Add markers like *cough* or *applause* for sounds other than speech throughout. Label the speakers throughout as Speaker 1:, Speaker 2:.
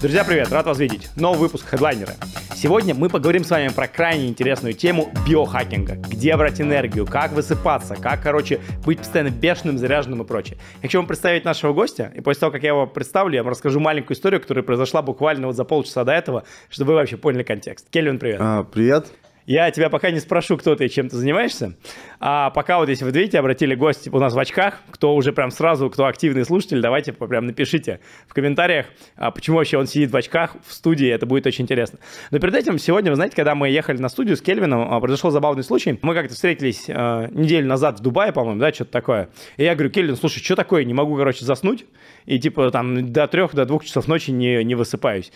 Speaker 1: Друзья, привет, рад вас видеть. Новый выпуск хедлайнера. Сегодня мы поговорим с вами про крайне интересную тему биохакинга. Где брать энергию, как высыпаться, как, короче, быть постоянно бешеным, заряженным и прочее. Я хочу вам представить нашего гостя, и после того, как я его представлю, я вам расскажу маленькую историю, которая произошла буквально вот за полчаса до этого, чтобы вы вообще поняли контекст. Кельвин, привет.
Speaker 2: А, привет.
Speaker 1: Я тебя пока не спрошу, кто ты и чем ты занимаешься. А пока вот если вы видите, обратили гости у нас в очках, кто уже прям сразу, кто активный слушатель, давайте прям напишите в комментариях, а почему вообще он сидит в очках в студии, это будет очень интересно. Но перед этим сегодня, вы знаете, когда мы ехали на студию с Кельвином, а, произошел забавный случай. Мы как-то встретились э, неделю назад в Дубае, по-моему, да, что-то такое. И я говорю, Кельвин, слушай, что такое, не могу, короче, заснуть, и типа там до трех, до двух часов ночи не, не высыпаюсь.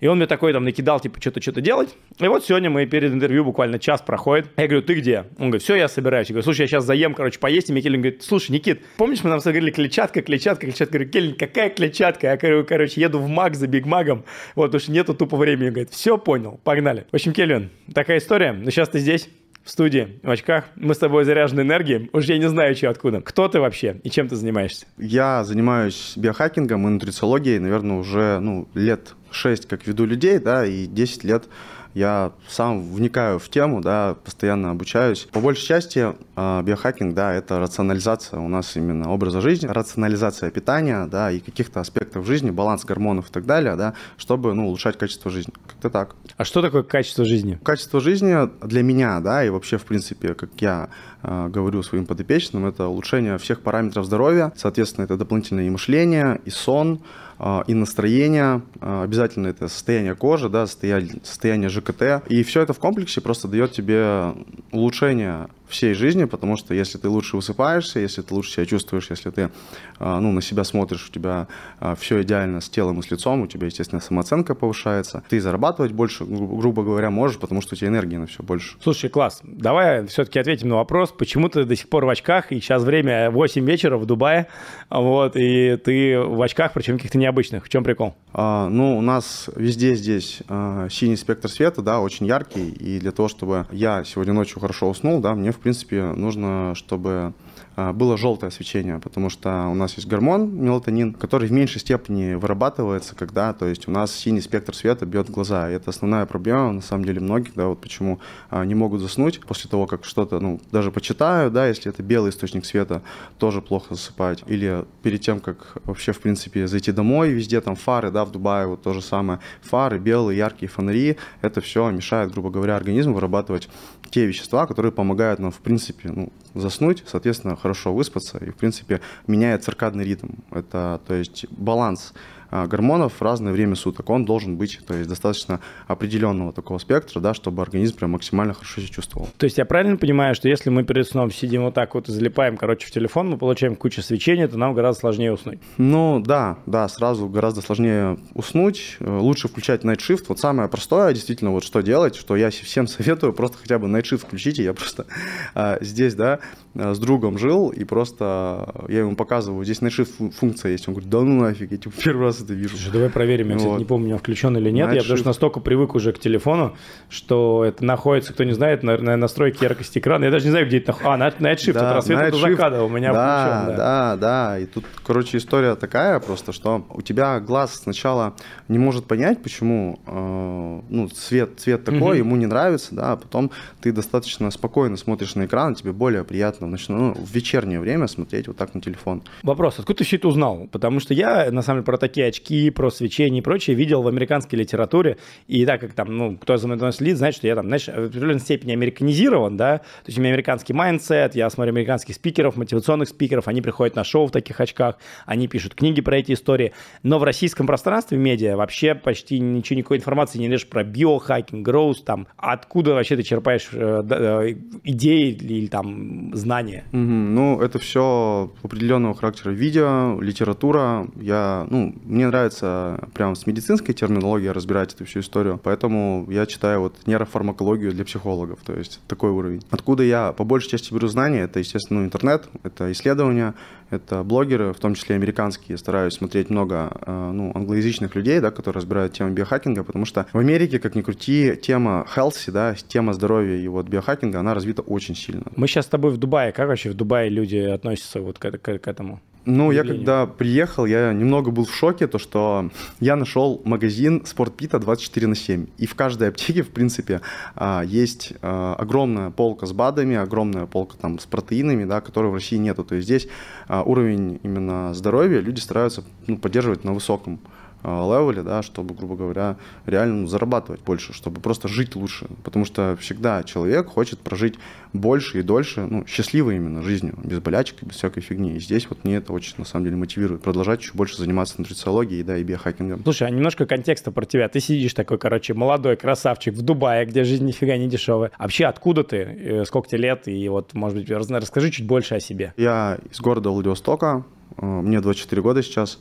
Speaker 1: И он мне такой там накидал, типа, что-то, что-то делать. И вот сегодня мы перед интервью буквально час проходит. Я говорю, ты где? Он говорит, все, я собираюсь. Я говорю, слушай, я сейчас заем, короче, поесть. И мне Келлин говорит, слушай, Никит, помнишь, мы нам говорили клетчатка, клетчатка, клетчатка? Я говорю, Келлин, какая клетчатка? Я говорю, короче, еду в Мак за Биг Магом. Вот, что нету тупо времени. Он говорит, все, понял, погнали. В общем, Келлин, такая история. Но сейчас ты здесь в студии, в очках. Мы с тобой заряжены энергией. Уж я не знаю, что откуда. Кто ты вообще и чем ты занимаешься?
Speaker 2: Я занимаюсь биохакингом и нутрициологией, наверное, уже ну, лет 6 как веду людей, да, и 10 лет я сам вникаю в тему, да, постоянно обучаюсь. По большей части а, биохакинг, да, это рационализация у нас именно образа жизни, рационализация питания, да, и каких-то аспектов жизни, баланс гормонов и так далее, да, чтобы, ну, улучшать качество жизни. Как-то так.
Speaker 1: А что такое качество жизни?
Speaker 2: Качество жизни для меня, да, и вообще, в принципе, как я э, говорю своим подопечным, это улучшение всех параметров здоровья, соответственно, это дополнительное и мышление, и сон, а, и настроение, а, обязательно это состояние кожи, да, состояние, состояние ЖКТ. И все это в комплексе просто дает тебе улучшение всей жизни, потому что если ты лучше высыпаешься, если ты лучше себя чувствуешь, если ты а, ну, на себя смотришь, у тебя а, все идеально с телом и с лицом, у тебя, естественно, самооценка повышается, ты зарабатывать больше, грубо говоря, можешь, потому что у тебя энергии на все больше.
Speaker 1: Слушай, класс. Давай все-таки ответим на вопрос, почему ты до сих пор в очках, и сейчас время 8 вечера в Дубае, вот, и ты в очках, причем каких-то необычных. В чем прикол?
Speaker 2: А, ну, у нас везде здесь а, синий спектр света, да, очень яркий, и для того, чтобы я сегодня ночью хорошо уснул, да, мне в принципе, нужно, чтобы а, было желтое свечение, потому что у нас есть гормон мелатонин, который в меньшей степени вырабатывается, когда, то есть у нас синий спектр света бьет в глаза. И это основная проблема, на самом деле, многих, да, вот почему а, не могут заснуть после того, как что-то, ну, даже почитаю, да, если это белый источник света, тоже плохо засыпать. Или перед тем, как вообще, в принципе, зайти домой, везде там фары, да, в Дубае вот то же самое, фары, белые, яркие фонари, это все мешает, грубо говоря, организму вырабатывать те вещества, которые помогают нам, в принципе, ну, заснуть, соответственно, хорошо выспаться и, в принципе, меняет циркадный ритм. Это, то есть, баланс гормонов в разное время суток. Он должен быть то есть, достаточно определенного такого спектра, да, чтобы организм прям максимально хорошо себя чувствовал.
Speaker 1: То есть я правильно понимаю, что если мы перед сном сидим вот так вот и залипаем, короче, в телефон, мы получаем кучу свечения, то нам гораздо сложнее уснуть?
Speaker 2: Ну да, да, сразу гораздо сложнее уснуть. Э, лучше включать Night Shift. Вот самое простое, действительно, вот что делать, что я всем *laughs* советую, просто хотя бы Night Shift включите. Я просто а, здесь, да, э, с другом жил, и просто я ему показываю, здесь Night Shift функция есть. Он говорит, да ну нафиг, я типа первый раз это вижу.
Speaker 1: Слушай, давай проверим. Я, кстати, вот. не помню, меня включен или нет. Night я потому что настолько привык уже к телефону, что это находится, кто не знает, на, на настройке яркости экрана. Я даже не знаю, где это. А, Night, night Shift. Да, это рассвет до заката у меня
Speaker 2: да, включен. Да. да, да. И тут, короче, история такая просто, что у тебя глаз сначала не может понять, почему э, ну, цвет, цвет такой, угу. ему не нравится, да, а потом ты достаточно спокойно смотришь на экран, тебе более приятно в, ночное, ну, в вечернее время смотреть вот так на телефон.
Speaker 1: Вопрос, откуда ты все это узнал? Потому что я, на самом деле, про такие очки, про свечение и прочее видел в американской литературе, и так как там, ну, кто за мной следит, знает, что я там, знаешь, в определенной степени американизирован, да, то есть у меня американский mindset, я смотрю американских спикеров, мотивационных спикеров, они приходят на шоу в таких очках, они пишут книги про эти истории, но в российском пространстве медиа вообще почти ничего, никакой информации не лишь про биохакинг, growth, там, откуда вообще ты черпаешь э, э, идеи или там знания?
Speaker 2: Угу, ну, это все определенного характера. Видео, литература, я, ну, мне нравится прям с медицинской терминологией разбирать эту всю историю, поэтому я читаю вот нейрофармакологию для психологов, то есть такой уровень. Откуда я по большей части беру знания, это, естественно, ну, интернет, это исследования, это блогеры, в том числе американские. Стараюсь смотреть много э, ну, англоязычных людей, да, которые разбирают тему биохакинга, потому что в Америке, как ни крути, тема healthy, да, тема здоровья и вот биохакинга, она развита очень сильно.
Speaker 1: Мы сейчас с тобой в Дубае. Вообще в Дубае люди относятся вот к, к, к этому?
Speaker 2: Ну, я когда приехал, я немного был в шоке, то что я нашел магазин Спортпита 24 на 7. И в каждой аптеке, в принципе, а, есть а, огромная полка с БАДами, огромная полка там с протеинами, да, которой в России нету. То есть здесь а, уровень именно здоровья люди стараются ну, поддерживать на высоком левеле, да, чтобы, грубо говоря, реально ну, зарабатывать больше, чтобы просто жить лучше. Потому что всегда человек хочет прожить больше и дольше, ну, счастливой именно жизнью, без болячек, без всякой фигни. И здесь вот мне это очень, на самом деле, мотивирует продолжать еще больше заниматься нутрициологией, да, и биохакингом.
Speaker 1: Слушай, а немножко контекста про тебя. Ты сидишь такой, короче, молодой красавчик в Дубае, где жизнь нифига не дешевая. Вообще, откуда ты? Э, сколько тебе лет? И вот, может быть, расскажи чуть больше о себе.
Speaker 2: Я из города Владивостока, э, мне 24 года сейчас.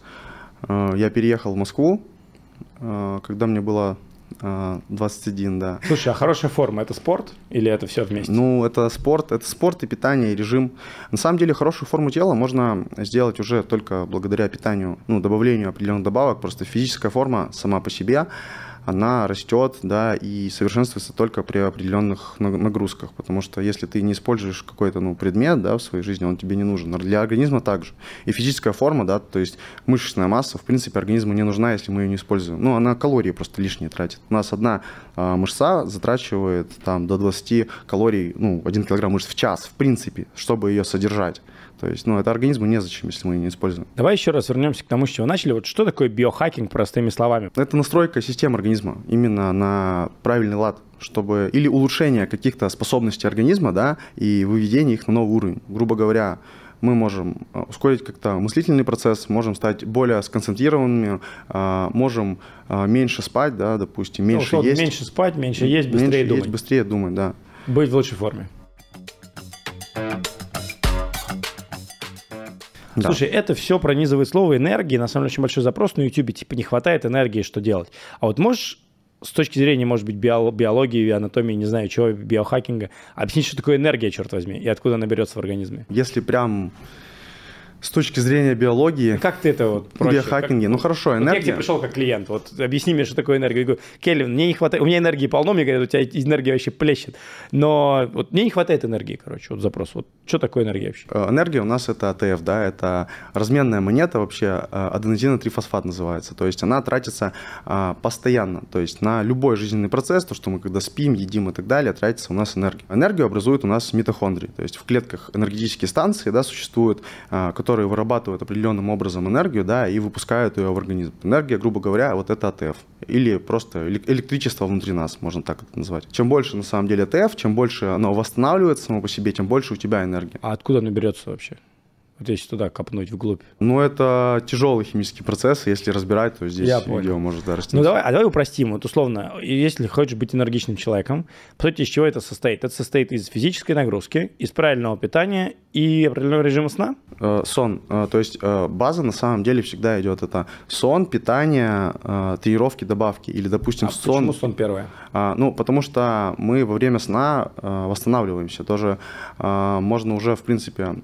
Speaker 2: Э, я переехал в Москву, э, когда мне было 21, э, да.
Speaker 1: Слушай, а хорошая форма это спорт или это все вместе?
Speaker 2: Ну, это спорт, это спорт и питание, и режим. На самом деле, хорошую форму тела можно сделать уже только благодаря питанию, ну, добавлению определенных добавок. Просто физическая форма сама по себе она растет, да, и совершенствуется только при определенных нагрузках, потому что если ты не используешь какой-то, ну, предмет, да, в своей жизни, он тебе не нужен. Для организма также. И физическая форма, да, то есть мышечная масса, в принципе, организму не нужна, если мы ее не используем. Ну, она калории просто лишние тратит. У нас одна а, мышца затрачивает там до 20 калорий, ну, 1 килограмм мышц в час, в принципе, чтобы ее содержать. То есть, ну, это организму незачем, если мы ее не используем.
Speaker 1: Давай еще раз вернемся к тому, с чего начали. Вот что такое биохакинг, простыми словами?
Speaker 2: Это настройка системы организма именно на правильный лад чтобы или улучшение каких-то способностей организма, да, и выведение их на новый уровень. Грубо говоря, мы можем э, ускорить как-то мыслительный процесс, можем стать более сконцентрированными, э, можем э, меньше спать, да, допустим, ну, меньше ну, есть.
Speaker 1: Меньше спать, меньше есть, быстрее меньше думать. Есть,
Speaker 2: быстрее думать, да.
Speaker 1: Быть в лучшей форме. Да. Слушай, это все пронизывает слово энергии. На самом деле очень большой запрос на YouTube. Типа не хватает энергии, что делать. А вот можешь с точки зрения, может быть, биологии, анатомии, не знаю, чего, биохакинга, объяснить, что такое энергия, черт возьми, и откуда она берется в организме?
Speaker 2: Если прям с точки зрения биологии.
Speaker 1: Как ты это вот
Speaker 2: проще? Биохакинге. Как... Ну хорошо, энергия. Вот
Speaker 1: я к тебе пришел как клиент. Вот объясни мне, что такое энергия. Я говорю, Келлин, мне не хватает. У меня энергии полно, мне говорят, у тебя энергия вообще плещет. Но вот мне не хватает энергии, короче, вот запрос. Вот что такое энергия вообще?
Speaker 2: Э, энергия у нас это АТФ, да, это разменная монета вообще, э, аденозинотрифосфат называется. То есть она тратится э, постоянно. То есть на любой жизненный процесс, то, что мы когда спим, едим и так далее, тратится у нас энергия. Энергию образуют у нас митохондрии. То есть в клетках энергетические станции, да, существуют, которые вырабатывают определенным образом энергию, да, и выпускают ее в организм. Энергия, грубо говоря, вот это АТФ. Или просто электричество внутри нас, можно так это назвать. Чем больше, на самом деле, АТФ, чем больше оно восстанавливается само по себе, тем больше у тебя энергии.
Speaker 1: А откуда оно берется вообще? Вот если туда копнуть вглубь.
Speaker 2: Ну, это тяжелый химический процесс. Если разбирать, то здесь Я видео понял. может да,
Speaker 1: Ну, давай, а давай упростим. Вот условно, если хочешь быть энергичным человеком, по сути, из чего это состоит? Это состоит из физической нагрузки, из правильного питания и определенного режима сна?
Speaker 2: Э, сон. Э, то есть э, база на самом деле всегда идет это сон, питание, э, тренировки, добавки. Или, допустим,
Speaker 1: а
Speaker 2: сон...
Speaker 1: почему сон первое?
Speaker 2: А, ну, потому что мы во время сна э, восстанавливаемся. Тоже э, можно уже, в принципе,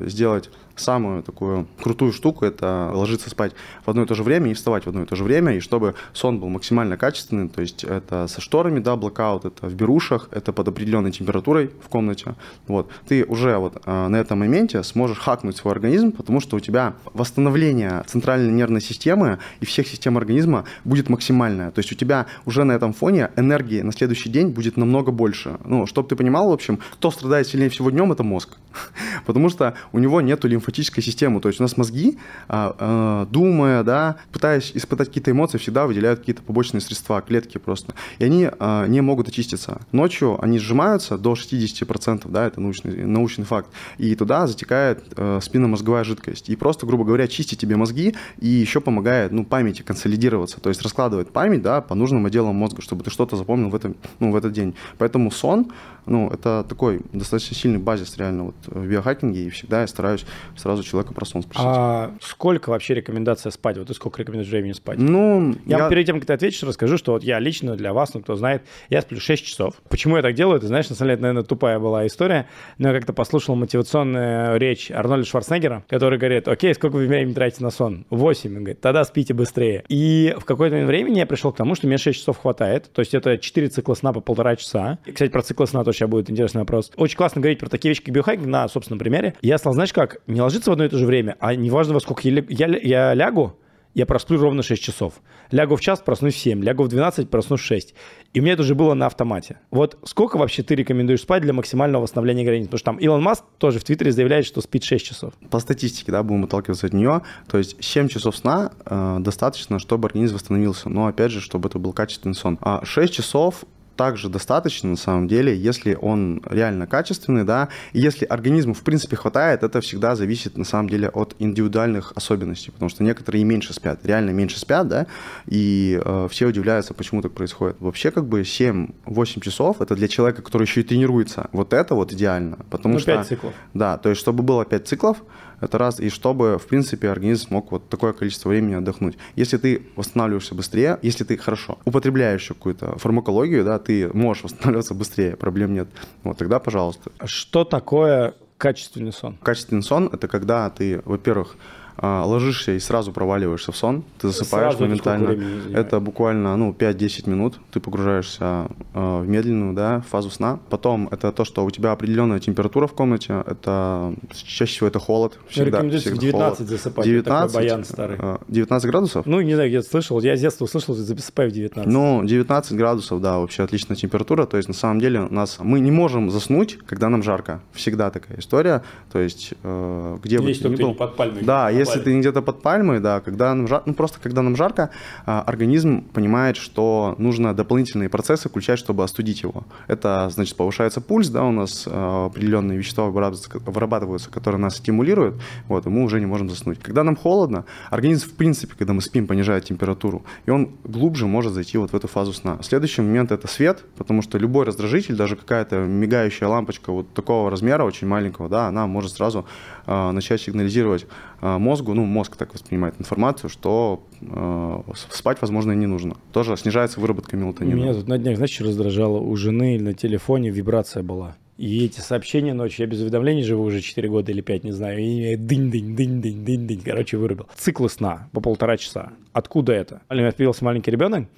Speaker 2: сделать самую такую крутую штуку – это ложиться спать в одно и то же время и вставать в одно и то же время, и чтобы сон был максимально качественный, то есть это со шторами, да, блокаут, это в берушах, это под определенной температурой в комнате. Вот. Ты уже вот а, на этом моменте сможешь хакнуть свой организм, потому что у тебя восстановление центральной нервной системы и всех систем организма будет максимальное. То есть у тебя уже на этом фоне энергии на следующий день будет намного больше. Ну, чтобы ты понимал, в общем, кто страдает сильнее всего днем, это мозг. *laughs* Потому что у него нету лимф лимфатической систему. То есть у нас мозги, а, а, думая, да, пытаясь испытать какие-то эмоции, всегда выделяют какие-то побочные средства, клетки просто. И они а, не могут очиститься. Ночью они сжимаются до 60%, да, это научный, научный факт. И туда затекает спинномозговая жидкость. И просто, грубо говоря, чистит тебе мозги и еще помогает, ну, памяти консолидироваться. То есть раскладывает память, да, по нужным отделам мозга, чтобы ты что-то запомнил в, этом, ну, в этот день. Поэтому сон, ну, это такой достаточно сильный базис реально вот в биохакинге, и всегда я стараюсь сразу человека про сон спросить.
Speaker 1: А сколько вообще рекомендация спать? Вот и сколько рекомендуешь времени спать?
Speaker 2: Ну,
Speaker 1: я, я... перед тем, как ты ответишь, расскажу, что вот я лично для вас, ну, кто знает, я сплю 6 часов. Почему я так делаю? Ты знаешь, на самом деле, наверное, тупая была история, но я как-то послушал мотивационную речь Арнольда Шварценеггера, который говорит, окей, сколько вы времени тратите на сон? 8. Он говорит, тогда спите быстрее. И в какой-то момент времени я пришел к тому, что мне 6 часов хватает, то есть это 4 цикла сна по полтора часа. И, кстати, про циклы сна тоже сейчас будет интересный вопрос. Очень классно говорить про такие вещи, как биохакинг на собственном примере. Я стал, знаешь как, не ложиться в одно и то же время, а неважно во сколько я, я, я лягу, я просплю ровно 6 часов. Лягу в час, проснусь в 7. Лягу в 12, проснусь в 6. И у меня это уже было на автомате. Вот сколько вообще ты рекомендуешь спать для максимального восстановления границ? Потому что там Илон Маск тоже в Твиттере заявляет, что спит 6 часов.
Speaker 2: По статистике, да, будем отталкиваться от нее. То есть 7 часов сна э, достаточно, чтобы организм восстановился. Но опять же, чтобы это был качественный сон. А 6 часов также достаточно, на самом деле, если он реально качественный, да, и если организму, в принципе, хватает, это всегда зависит, на самом деле, от индивидуальных особенностей, потому что некоторые и меньше спят, реально меньше спят, да, и э, все удивляются, почему так происходит. Вообще, как бы 7-8 часов, это для человека, который еще и тренируется, вот это вот идеально, потому
Speaker 1: ну,
Speaker 2: что...
Speaker 1: 5 циклов.
Speaker 2: Да, то есть, чтобы было 5 циклов, это раз, и чтобы, в принципе, организм мог вот такое количество времени отдохнуть. Если ты восстанавливаешься быстрее, если ты хорошо употребляешь какую-то фармакологию, да, ты можешь восстанавливаться быстрее, проблем нет. Вот тогда, пожалуйста.
Speaker 1: Что такое качественный сон?
Speaker 2: Качественный сон – это когда ты, во-первых, ложишься и сразу проваливаешься в сон, ты засыпаешь
Speaker 1: Сразу
Speaker 2: моментально. Это буквально ну, 5-10 минут, ты погружаешься э, в медленную да, фазу сна. Потом это то, что у тебя определенная температура в комнате, это чаще всего это холод.
Speaker 1: Ну,
Speaker 2: Всегда,
Speaker 1: рекомендуется в
Speaker 2: всегда
Speaker 1: 19
Speaker 2: холод.
Speaker 1: засыпать.
Speaker 2: 19,
Speaker 1: Такой баян старый.
Speaker 2: э, 19 градусов?
Speaker 1: Ну, не знаю, где-то слышал. Я с детства услышал, засыпаю в 19.
Speaker 2: Ну, 19 градусов, да, вообще отличная температура. То есть, на самом деле, у нас мы не можем заснуть, когда нам жарко. Всегда такая история. То есть, э, где бы
Speaker 1: Если
Speaker 2: ты ни был.
Speaker 1: не под пальмой.
Speaker 2: Да,
Speaker 1: На
Speaker 2: если ты где-то под пальмой, да, когда нам жарко, ну просто когда нам жарко, а, организм понимает, что нужно дополнительные процессы включать, чтобы остудить его. Это, значит, повышается пульс, да, у нас а, определенные вещества вырабатываются, которые нас стимулируют, вот, и мы уже не можем заснуть. Когда нам холодно, организм, в принципе, когда мы спим, понижает температуру, и он глубже может зайти вот в эту фазу сна. Следующий момент это свет, потому что любой раздражитель, даже какая-то мигающая лампочка вот такого размера, очень маленького, да, она может сразу а, начать сигнализировать мозгу, ну, мозг так воспринимает информацию, что а, спать, возможно, и не нужно. Тоже снижается выработка мелатонина.
Speaker 1: Меня тут на днях, знаешь, раздражало? У жены на телефоне вибрация была. И эти сообщения ночью, я без уведомлений живу уже 4 года или 5, не знаю, и дынь-дынь, дынь-дынь, дынь-дынь, короче, вырубил. Циклы сна по полтора часа. Откуда это? У меня появился маленький ребенок,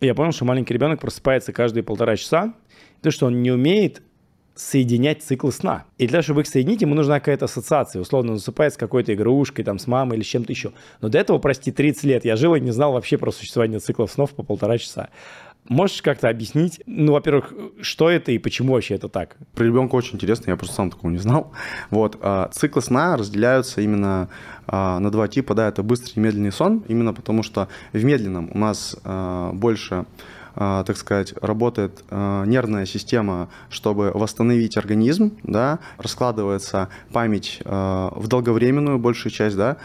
Speaker 1: и я понял, что маленький ребенок просыпается каждые полтора часа, то, что он не умеет соединять циклы сна. И для того, чтобы их соединить, ему нужна какая-то ассоциация. Условно, он засыпает с какой-то игрушкой, там, с мамой или с чем-то еще. Но до этого, прости, 30 лет я жил и не знал вообще про существование циклов снов по полтора часа. Можешь как-то объяснить, ну, во-первых, что это и почему вообще это так?
Speaker 2: Про ребенка очень интересно, я просто сам такого не знал. Вот, а, циклы сна разделяются именно а, на два типа, да, это быстрый и медленный сон, именно потому что в медленном у нас а, больше так сказать, работает а, нервная система, чтобы восстановить организм, да, раскладывается память а, в долговременную большую часть, да,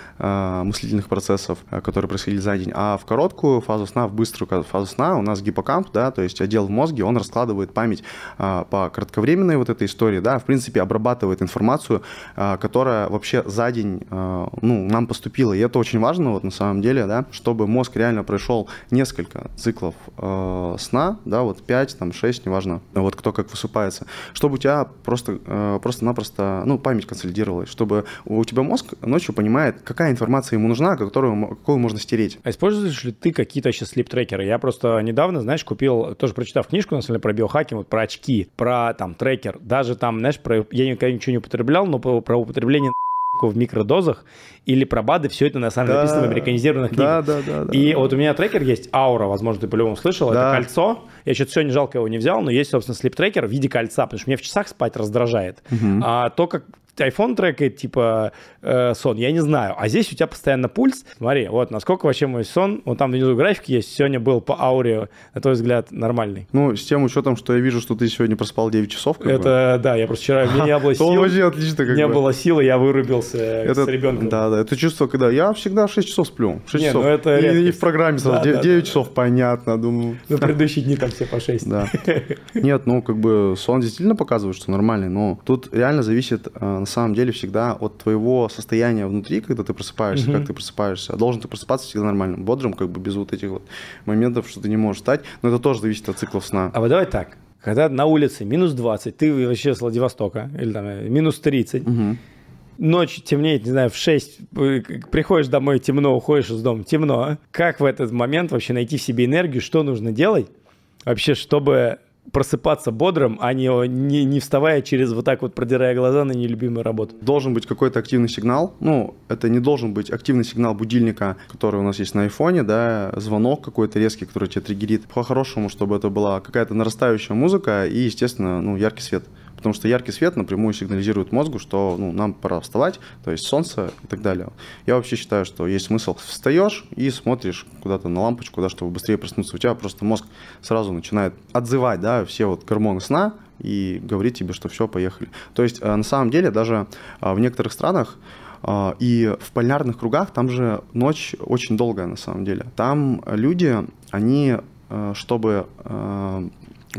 Speaker 2: мыслительных процессов, которые происходили за день, а в короткую фазу сна, в быструю фазу сна у нас гиппокамп, да, то есть отдел в мозге, он раскладывает память по кратковременной вот этой истории, да, в принципе, обрабатывает информацию, которая вообще за день, ну, нам поступила, и это очень важно, вот на самом деле, да, чтобы мозг реально прошел несколько циклов э, сна, да, вот 5, там 6, неважно, вот кто как высыпается, чтобы у тебя просто, э, просто-напросто, ну, память консолидировалась, чтобы у тебя мозг ночью понимает, какая информация ему нужна, которую, какую можно стереть.
Speaker 1: А используешь ли ты какие-то вообще слип-трекеры? Я просто недавно, знаешь, купил, тоже прочитав книжку, на самом деле, про биохакинг, вот про очки, про там трекер, даже там, знаешь, про, я никогда ничего не употреблял, но про, про употребление в микродозах или про БАДы, все это на самом деле
Speaker 2: Да.
Speaker 1: написано в американизированных книгах.
Speaker 2: Да, да, да. да.
Speaker 1: И вот у меня трекер есть, Аура, возможно, ты по-любому слышал,
Speaker 2: Да.
Speaker 1: это кольцо. Я что-то сегодня жалко его не взял, но есть, собственно, слип-трекер в виде кольца, потому что мне в часах спать раздражает. А то, как iPhone трекает, типа, э, сон, я не знаю. А здесь у тебя постоянно пульс. Смотри, вот насколько вообще мой сон, вот там внизу график есть, сегодня был по ауре, на твой взгляд, нормальный.
Speaker 2: Ну, с тем учетом, что я вижу, что ты сегодня проспал 9 часов, как бы.
Speaker 1: это, да, я просто вчера, меня не было *laughs* сил,
Speaker 2: вообще отлично,
Speaker 1: не
Speaker 2: бы.
Speaker 1: было силы, я вырубился
Speaker 2: Это,
Speaker 1: с ребенком.
Speaker 2: Да, да, это чувство, когда я всегда 6 часов сплю. 6
Speaker 1: Не,
Speaker 2: часов.
Speaker 1: ну это
Speaker 2: и, и в программе сразу
Speaker 1: Да, да,
Speaker 2: 9,
Speaker 1: да,
Speaker 2: часов, понятно, думаю.
Speaker 1: Ну, предыдущие дни там все по 6.
Speaker 2: Да. Нет, ну как бы сон действительно показывает, что нормальный, но тут реально зависит э, на самом деле всегда от твоего состояния внутри, когда ты просыпаешься,
Speaker 1: Мгм.
Speaker 2: как ты просыпаешься. Должен ты просыпаться всегда нормальным, бодрым, как бы без вот этих вот моментов, что ты не можешь встать. Но это тоже зависит от циклов сна.
Speaker 1: А вот давай так. Когда на улице минус 20, ты вообще с Владивостока, или там э, минус 30,
Speaker 2: Мгм.
Speaker 1: ночь темнеет, не знаю, в 6, э, приходишь домой темно, уходишь из дома темно. Как в этот момент вообще найти в себе энергию, что нужно делать вообще, чтобы просыпаться бодрым, а не, не, не вставая через вот так вот, продирая глаза на нелюбимую работу.
Speaker 2: Должен быть какой-то активный сигнал. Ну, это не должен быть активный сигнал будильника, который у нас есть на айфоне, да, звонок какой-то резкий, который тебя триггерит. По-хорошему, чтобы это была какая-то нарастающая музыка и, естественно, ну, яркий свет. Потому что яркий свет напрямую сигнализирует мозгу, что ну, нам пора вставать, то есть солнце и так далее. Я вообще считаю, что есть смысл. Встаешь и смотришь куда-то на лампочку, да, чтобы быстрее проснуться. У тебя просто мозг сразу начинает отзывать да, все вот гормоны сна, и говорить тебе, что все, поехали. То есть, э, на самом деле, даже э, в некоторых странах э, и в полярных кругах там же ночь очень долгая на самом деле. Там люди, они, чтобы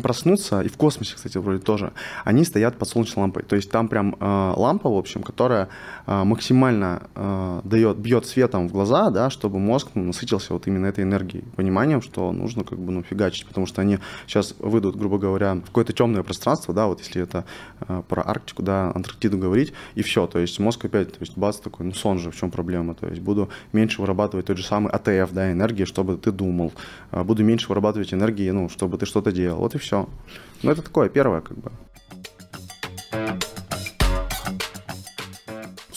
Speaker 2: проснуться, и в космосе, кстати, вроде тоже, они стоят под солнечной лампой. То есть там прям э, лампа, в общем, которая э, максимально э, дает, бьет светом в глаза, да, чтобы мозг ну, насытился вот именно этой энергией, пониманием, что нужно как бы, ну, фигачить, потому что они сейчас выйдут, грубо говоря, в какое-то темное пространство, да, вот если это э, про Арктику, да, Антарктиду говорить, и все, то есть мозг опять, то есть бац такой, ну, сон же, в чем проблема, то есть буду меньше вырабатывать тот же самый АТФ, да, энергии, чтобы ты думал, э, буду меньше вырабатывать энергии, ну, чтобы ты что-то делал, вот и все. Ну, это такое первое, как бы.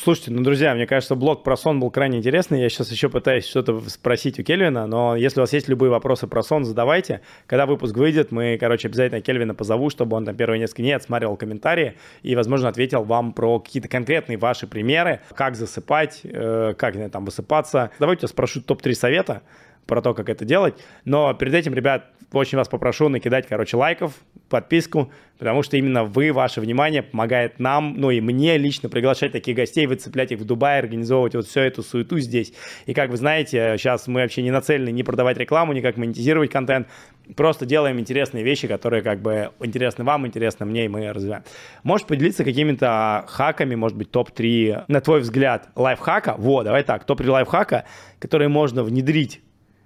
Speaker 1: Слушайте, ну, друзья, мне кажется, блог про сон был крайне интересный. Я сейчас еще пытаюсь что-то спросить у Кельвина, но если у вас есть любые вопросы про сон, задавайте. Когда выпуск выйдет, мы, короче, обязательно Кельвина позову, чтобы он там первые несколько дней отсматривал комментарии и, возможно, ответил вам про какие-то конкретные ваши примеры, как засыпать, э, как там высыпаться. Давайте я спрошу топ-3 совета, про то, как это делать. Но перед этим, ребят, очень вас попрошу накидать, короче, лайков, подписку, потому что именно вы, ваше внимание помогает нам, ну и мне лично приглашать таких гостей, выцеплять их в Дубае, организовывать вот всю эту суету здесь. И как вы знаете, сейчас мы вообще не нацелены не продавать рекламу, ни как монетизировать контент, просто делаем интересные вещи, которые как бы интересны вам, интересны мне, и мы развиваем. Можешь поделиться какими-то хаками, может быть, топ-3, на твой взгляд, лайфхака? Вот, давай так, топ-3 лайфхака, которые можно внедрить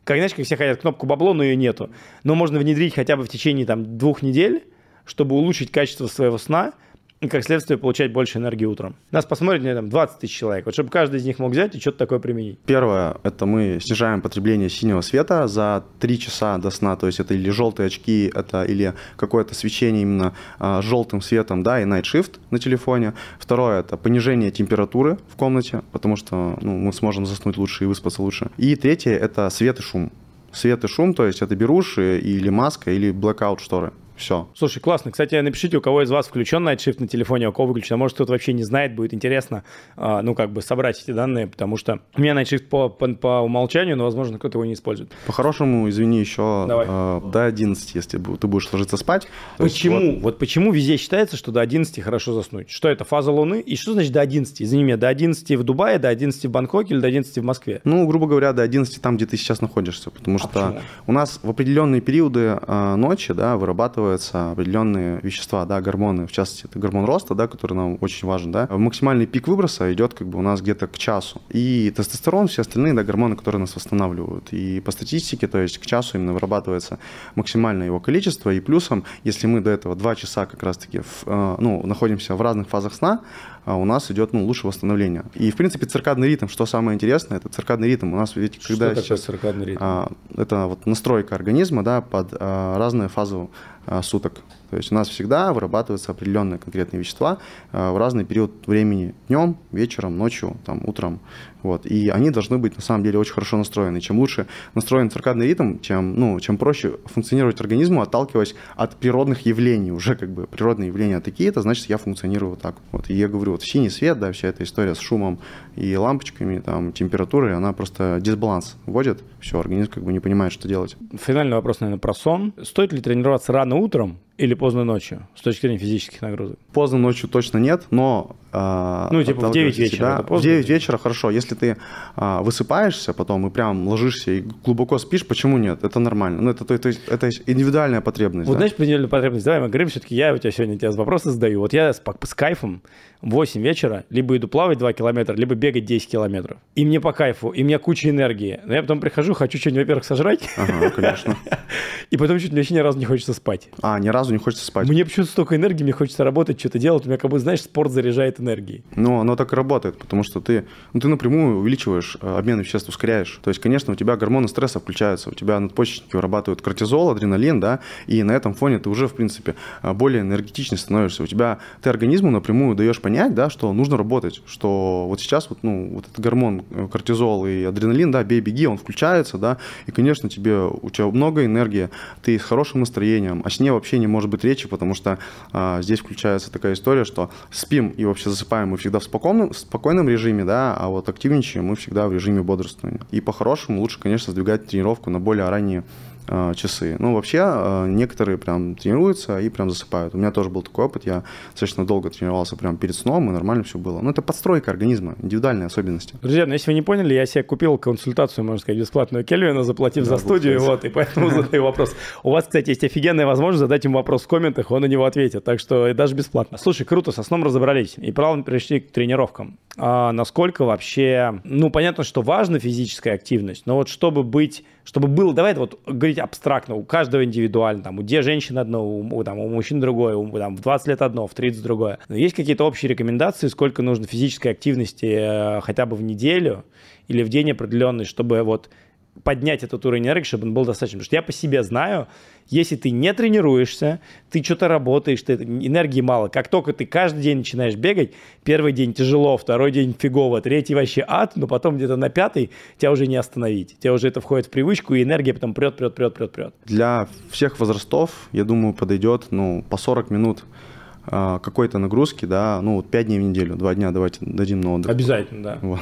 Speaker 1: как, знаешь, как все хотят кнопку бабло, но ее нету. Но можно внедрить хотя бы в течение там, двух недель, чтобы улучшить качество своего сна – и, как следствие, получать больше энергии утром. Нас посмотрит, не, там, 20 тысяч человек. Вот чтобы каждый из них мог взять и что-то такое применить.
Speaker 2: Первое, это мы снижаем потребление синего света за 3 часа до сна. То есть это или желтые очки, это или какое-то свечение именно а, желтым светом, да, и night shift на телефоне. Второе, это понижение температуры в комнате, потому что ну, мы сможем заснуть лучше и выспаться лучше. И третье, это свет и шум. Свет и шум, то есть это беруши или маска, или blackout шторы. Все.
Speaker 1: Слушай, классно. Кстати, напишите, у кого из вас включен Night Shift на телефоне, а у кого выключен. А может, кто-то вообще не знает, будет интересно, а, ну, как бы собрать эти данные, потому что у меня Night Shift по, по, по умолчанию, но, возможно, кто-то его не использует.
Speaker 2: По-хорошему, извини, еще э, до 11, если ты будешь ложиться спать.
Speaker 1: Почему? Есть, вот... вот почему везде считается, что до 11 хорошо заснуть? Что это, фаза Луны? И что значит до 11? Извини меня, до 11 в Дубае, до 11 в Бангкоке или до 11 в Москве?
Speaker 2: Ну, грубо говоря, до 11 там, где ты сейчас находишься, потому а что почему? у нас в определенные периоды э, ночи, да, вырабатывается определенный определенные вещества, да, гормоны, в частности, это гормон роста, да, который нам очень важен, да. Максимальный пик выброса идет как бы у нас где-то к часу. И тестостерон, все остальные, да, гормоны, которые нас восстанавливают. И по статистике, то есть к часу именно вырабатывается максимальное его количество. И плюсом, если мы до этого 2 часа как раз-таки, э, ну, находимся в разных фазах сна, у нас идет ну, лучше восстановление. И, в принципе, циркадный ритм, что самое интересное, это циркадный ритм. У нас ведь когда
Speaker 1: что сейчас... циркадный ритм? А,
Speaker 2: это вот настройка организма да, под а, разные фазы а, суток. То есть у нас всегда вырабатываются определенные конкретные вещества а, в разный период времени, днем, вечером, ночью, там, утром. Вот. И они должны быть на самом деле очень хорошо настроены. Чем лучше настроен циркадный ритм, чем, ну, чем проще функционировать организму, отталкиваясь от природных явлений. Уже как бы природные явления такие, это значит, я функционирую вот так. Вот. И я говорю, вот синий свет, да, вся эта история с шумом и лампочками, там, температурой, она просто дисбаланс вводит. Все, организм как бы не понимает, что делать.
Speaker 1: Финальный вопрос, наверное, про сон. Стоит ли тренироваться рано утром или поздно ночью с точки зрения физических нагрузок?
Speaker 2: Поздно ночью точно нет, но...
Speaker 1: Э, ну, типа в 9 вечера. Себя,
Speaker 2: в 9 вечера хорошо. Если ты э, высыпаешься потом и прям ложишься и глубоко спишь, почему нет? Это нормально. Ну, это, это, это, это индивидуальная потребность.
Speaker 1: Вот
Speaker 2: да?
Speaker 1: знаешь, индивидуальная потребность. Давай мы говорим, все-таки я у тебя сегодня тебе вопросы задаю. Вот я с, с кайфом в 8 вечера либо иду плавать 2 километра, либо бегать 10 километров. И мне по кайфу, и у меня куча энергии. Но я потом прихожу, хочу что-нибудь, во-первых, сожрать.
Speaker 2: Ага, конечно. *laughs*
Speaker 1: И потом чуть вообще ни разу не хочется спать.
Speaker 2: А, ни разу не хочется спать.
Speaker 1: Мне почему-то столько энергии, мне хочется работать что-то делать, у меня как бы, знаешь, спорт заряжает энергией.
Speaker 2: Ну, оно так и работает, потому что ты, ну, ты напрямую увеличиваешь э, обмен веществ, ускоряешь. То есть, конечно, у тебя гормоны стресса включаются, у тебя надпочечники вырабатывают кортизол, адреналин, да, и на этом фоне ты уже, в принципе, э, более энергетичнее становишься. У тебя, ты организму напрямую даешь понять, да, что нужно работать, что вот сейчас вот, ну, вот этот гормон э, кортизол и адреналин, да, бей, беги, он включается, да, и, конечно, тебе, у тебя много энергии, ты с хорошим настроением, о сне вообще не может быть речи, потому что а, здесь включается такая история, что спим и вообще засыпаем мы всегда в спокойном, в спокойном режиме, да, а вот активничаем мы всегда в режиме бодрствования. И по-хорошему лучше, конечно, сдвигать тренировку на более ранние Э, часы. Ну, вообще, э, некоторые прям тренируются и прям засыпают. У меня тоже был такой опыт, я достаточно долго тренировался прям перед сном, и нормально все было. Ну, это подстройка организма, индивидуальные особенности.
Speaker 1: Друзья, ну, если вы не поняли, я себе купил консультацию, можно сказать, бесплатную Кельвина, заплатив да, за студию, вот, и поэтому задаю вопрос. У вас, кстати, есть офигенная возможность задать ему вопрос в комментах, он на него ответит, так что даже бесплатно. Слушай, круто, со сном разобрались, и правильно пришли к тренировкам. А насколько вообще, ну, понятно, что важна физическая активность, но вот чтобы быть чтобы было, давай вот говорить абстрактно, у каждого индивидуально, там, где женщина одно, у, там, у мужчин другое, у, там, в 20 лет одно, в 30 другое. Но есть какие-то общие рекомендации, сколько нужно физической активности э, хотя бы в неделю или в день определенный, чтобы вот поднять этот уровень энергии, чтобы он был достаточным. Потому что я по себе знаю, если ты не тренируешься, ты что-то работаешь, ты, энергии мало. Как только ты каждый день начинаешь бегать, первый день тяжело, второй день фигово, третий вообще ад, но потом где-то на пятый тебя уже не остановить. Тебя уже это входит в привычку, и энергия потом прет, прет, прет, прет, прет.
Speaker 2: Для всех возрастов, я думаю, подойдет ну, по 40 минут какой-то нагрузки, да, ну, вот 5 дней в неделю, 2 дня давайте дадим на отдых.
Speaker 1: Обязательно, да.
Speaker 2: Вот.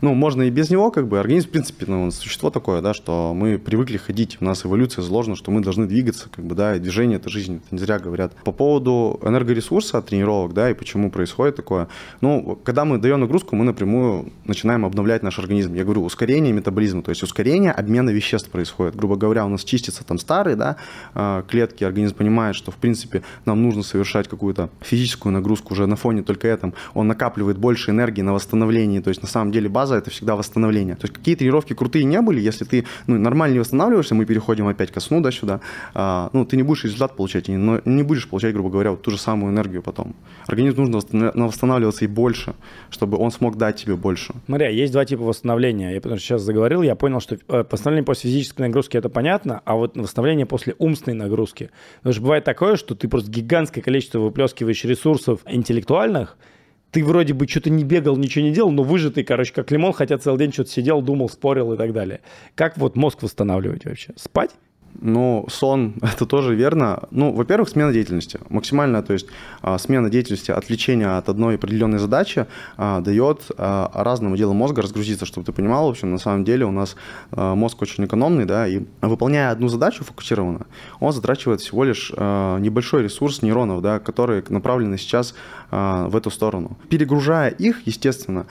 Speaker 2: Ну, можно и без него, как бы, организм, в принципе, ну, существо такое, да, что мы привыкли ходить, у нас эволюция заложена, что мы должны двигаться, как бы, да, и движение – это жизнь, это не зря говорят. По поводу энергоресурса тренировок, да, и почему происходит такое, ну, когда мы даем нагрузку, мы напрямую начинаем обновлять наш организм. Я говорю, ускорение метаболизма, то есть ускорение обмена веществ происходит. Грубо говоря, у нас чистятся там старые, да, а, клетки, организм понимает, что, в принципе, нам нужно совершать какую-то какую-то физическую нагрузку уже на фоне только этом, он накапливает больше энергии на восстановлении. То есть на самом деле база это всегда восстановление. То есть какие тренировки крутые не были, если ты ну, нормально не восстанавливаешься, мы переходим опять ко сну, да, сюда, а, ну, ты не будешь результат получать, но не будешь получать, грубо говоря, вот ту же самую энергию потом. Организм нужно восстанавливаться и больше, чтобы он смог дать тебе больше.
Speaker 1: Смотря, есть два типа восстановления. Я потому что сейчас заговорил, я понял, что э, восстановление после физической нагрузки это понятно, а вот восстановление после умственной нагрузки. Потому что бывает такое, что ты просто гигантское количество выплескиваешь ресурсов интеллектуальных, ты вроде бы что-то не бегал, ничего не делал, но выжатый, короче, как лимон, хотя целый день что-то сидел, думал, спорил и так далее. Как вот мозг восстанавливать вообще? Спать?
Speaker 2: Ну, сон, это тоже верно. Ну, во-первых, смена деятельности. Максимальная, то есть а, смена деятельности, отвлечение от одной определенной задачи а, дает а, разному делу мозга разгрузиться, чтобы ты понимал, в общем, на самом деле у нас мозг очень экономный, да, и выполняя одну задачу фокусированно, он затрачивает всего лишь небольшой ресурс нейронов, да, которые направлены сейчас в эту сторону. Перегружая их, естественно,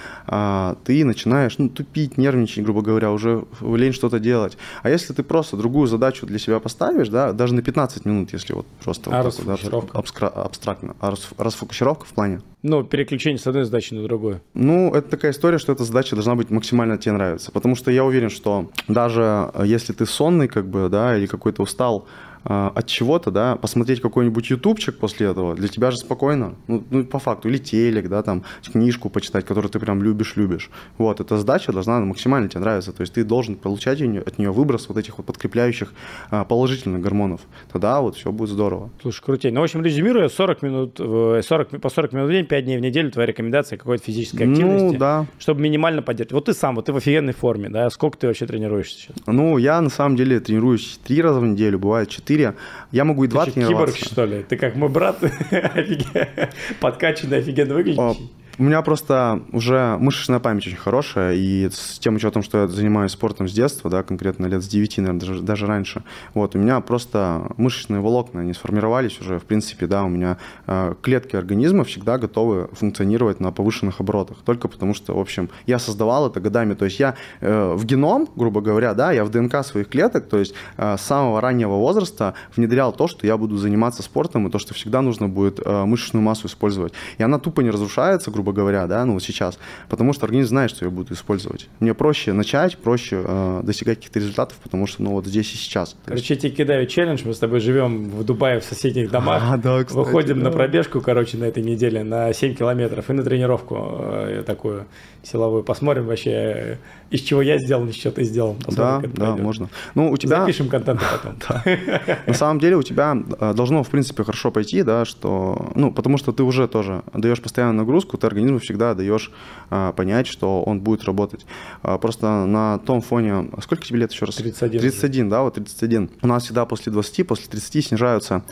Speaker 2: ты начинаешь, ну, тупить, нервничать, грубо говоря, уже лень что-то делать. А если ты просто другую задачу для себя поставишь, да, даже на 15 минут, если вот просто
Speaker 1: а
Speaker 2: вот? Так, да, абстрактно. А расфокусировка в плане?
Speaker 1: Ну, переключение с одной задачи на другую.
Speaker 2: Ну, это такая история, что эта задача должна быть максимально тебе нравиться. Потому что я уверен, что даже если ты сонный, как бы, да, или какой-то устал, от чего-то, да, посмотреть какой-нибудь ютубчик после этого, для тебя же спокойно, ну, ну, по факту, или телек, да, там, книжку почитать, которую ты прям любишь-любишь. Вот, эта задача должна максимально тебе нравиться, то есть ты должен получать от нее выброс вот этих вот подкрепляющих а, положительных гормонов. Тогда вот все будет здорово.
Speaker 1: Слушай, крутей. Ну, в общем, резюмируя, 40 минут, 40, по 40 минут в день, 5 дней в неделю, твоя рекомендация какой-то физической ну, активности,
Speaker 2: ну, да.
Speaker 1: чтобы минимально поддержать. Вот ты сам, вот ты в офигенной форме, да, сколько ты вообще тренируешься сейчас?
Speaker 2: Ну, я на самом деле тренируюсь три раза в неделю, бывает четыре. Я могу и два тренироваться.
Speaker 1: киборг, что ли? Ты как мой брат, *laughs* подкачанный, офигенно выглядящий.
Speaker 2: У меня просто уже мышечная память очень хорошая, и с тем учетом, что я занимаюсь спортом с детства, да, конкретно лет с 9, наверное, даже, даже раньше, вот, у меня просто мышечные волокна, они сформировались уже, в принципе, да, у меня э, клетки организма всегда готовы функционировать на повышенных оборотах, только потому что, в общем, я создавал это годами, то есть я э, в геном, грубо говоря, да, я в ДНК своих клеток, то есть э, с самого раннего возраста внедрял то, что я буду заниматься спортом, и то, что всегда нужно будет э, мышечную массу использовать, и она тупо не разрушается, грубо грубо говоря, да, ну вот сейчас, потому что организм знает, что я буду использовать. Мне проще начать, проще э, достигать каких-то результатов, потому что, ну вот здесь и сейчас.
Speaker 1: Короче, я тебе кидаю челлендж, мы с тобой живем в Дубае в соседних домах, *laughs*
Speaker 2: а, да, кстати,
Speaker 1: выходим
Speaker 2: да.
Speaker 1: на пробежку, короче, на этой неделе на 7 километров и на тренировку э, такую силовую. Посмотрим вообще, э, из чего я сделал, из чего ты сделал.
Speaker 2: Да, да, пойдет. можно. Ну, у тебя...
Speaker 1: Запишем контент потом. *laughs*
Speaker 2: На самом деле у тебя э, должно, в принципе, хорошо пойти, да, что... Ну, потому что ты уже тоже даешь постоянную нагрузку, ты организму всегда даешь а, понять, что он будет работать. А, просто на том фоне... Сколько тебе лет еще раз?
Speaker 1: 31.
Speaker 2: 31, да, вот 31. У нас всегда после 20, после 30 снижаются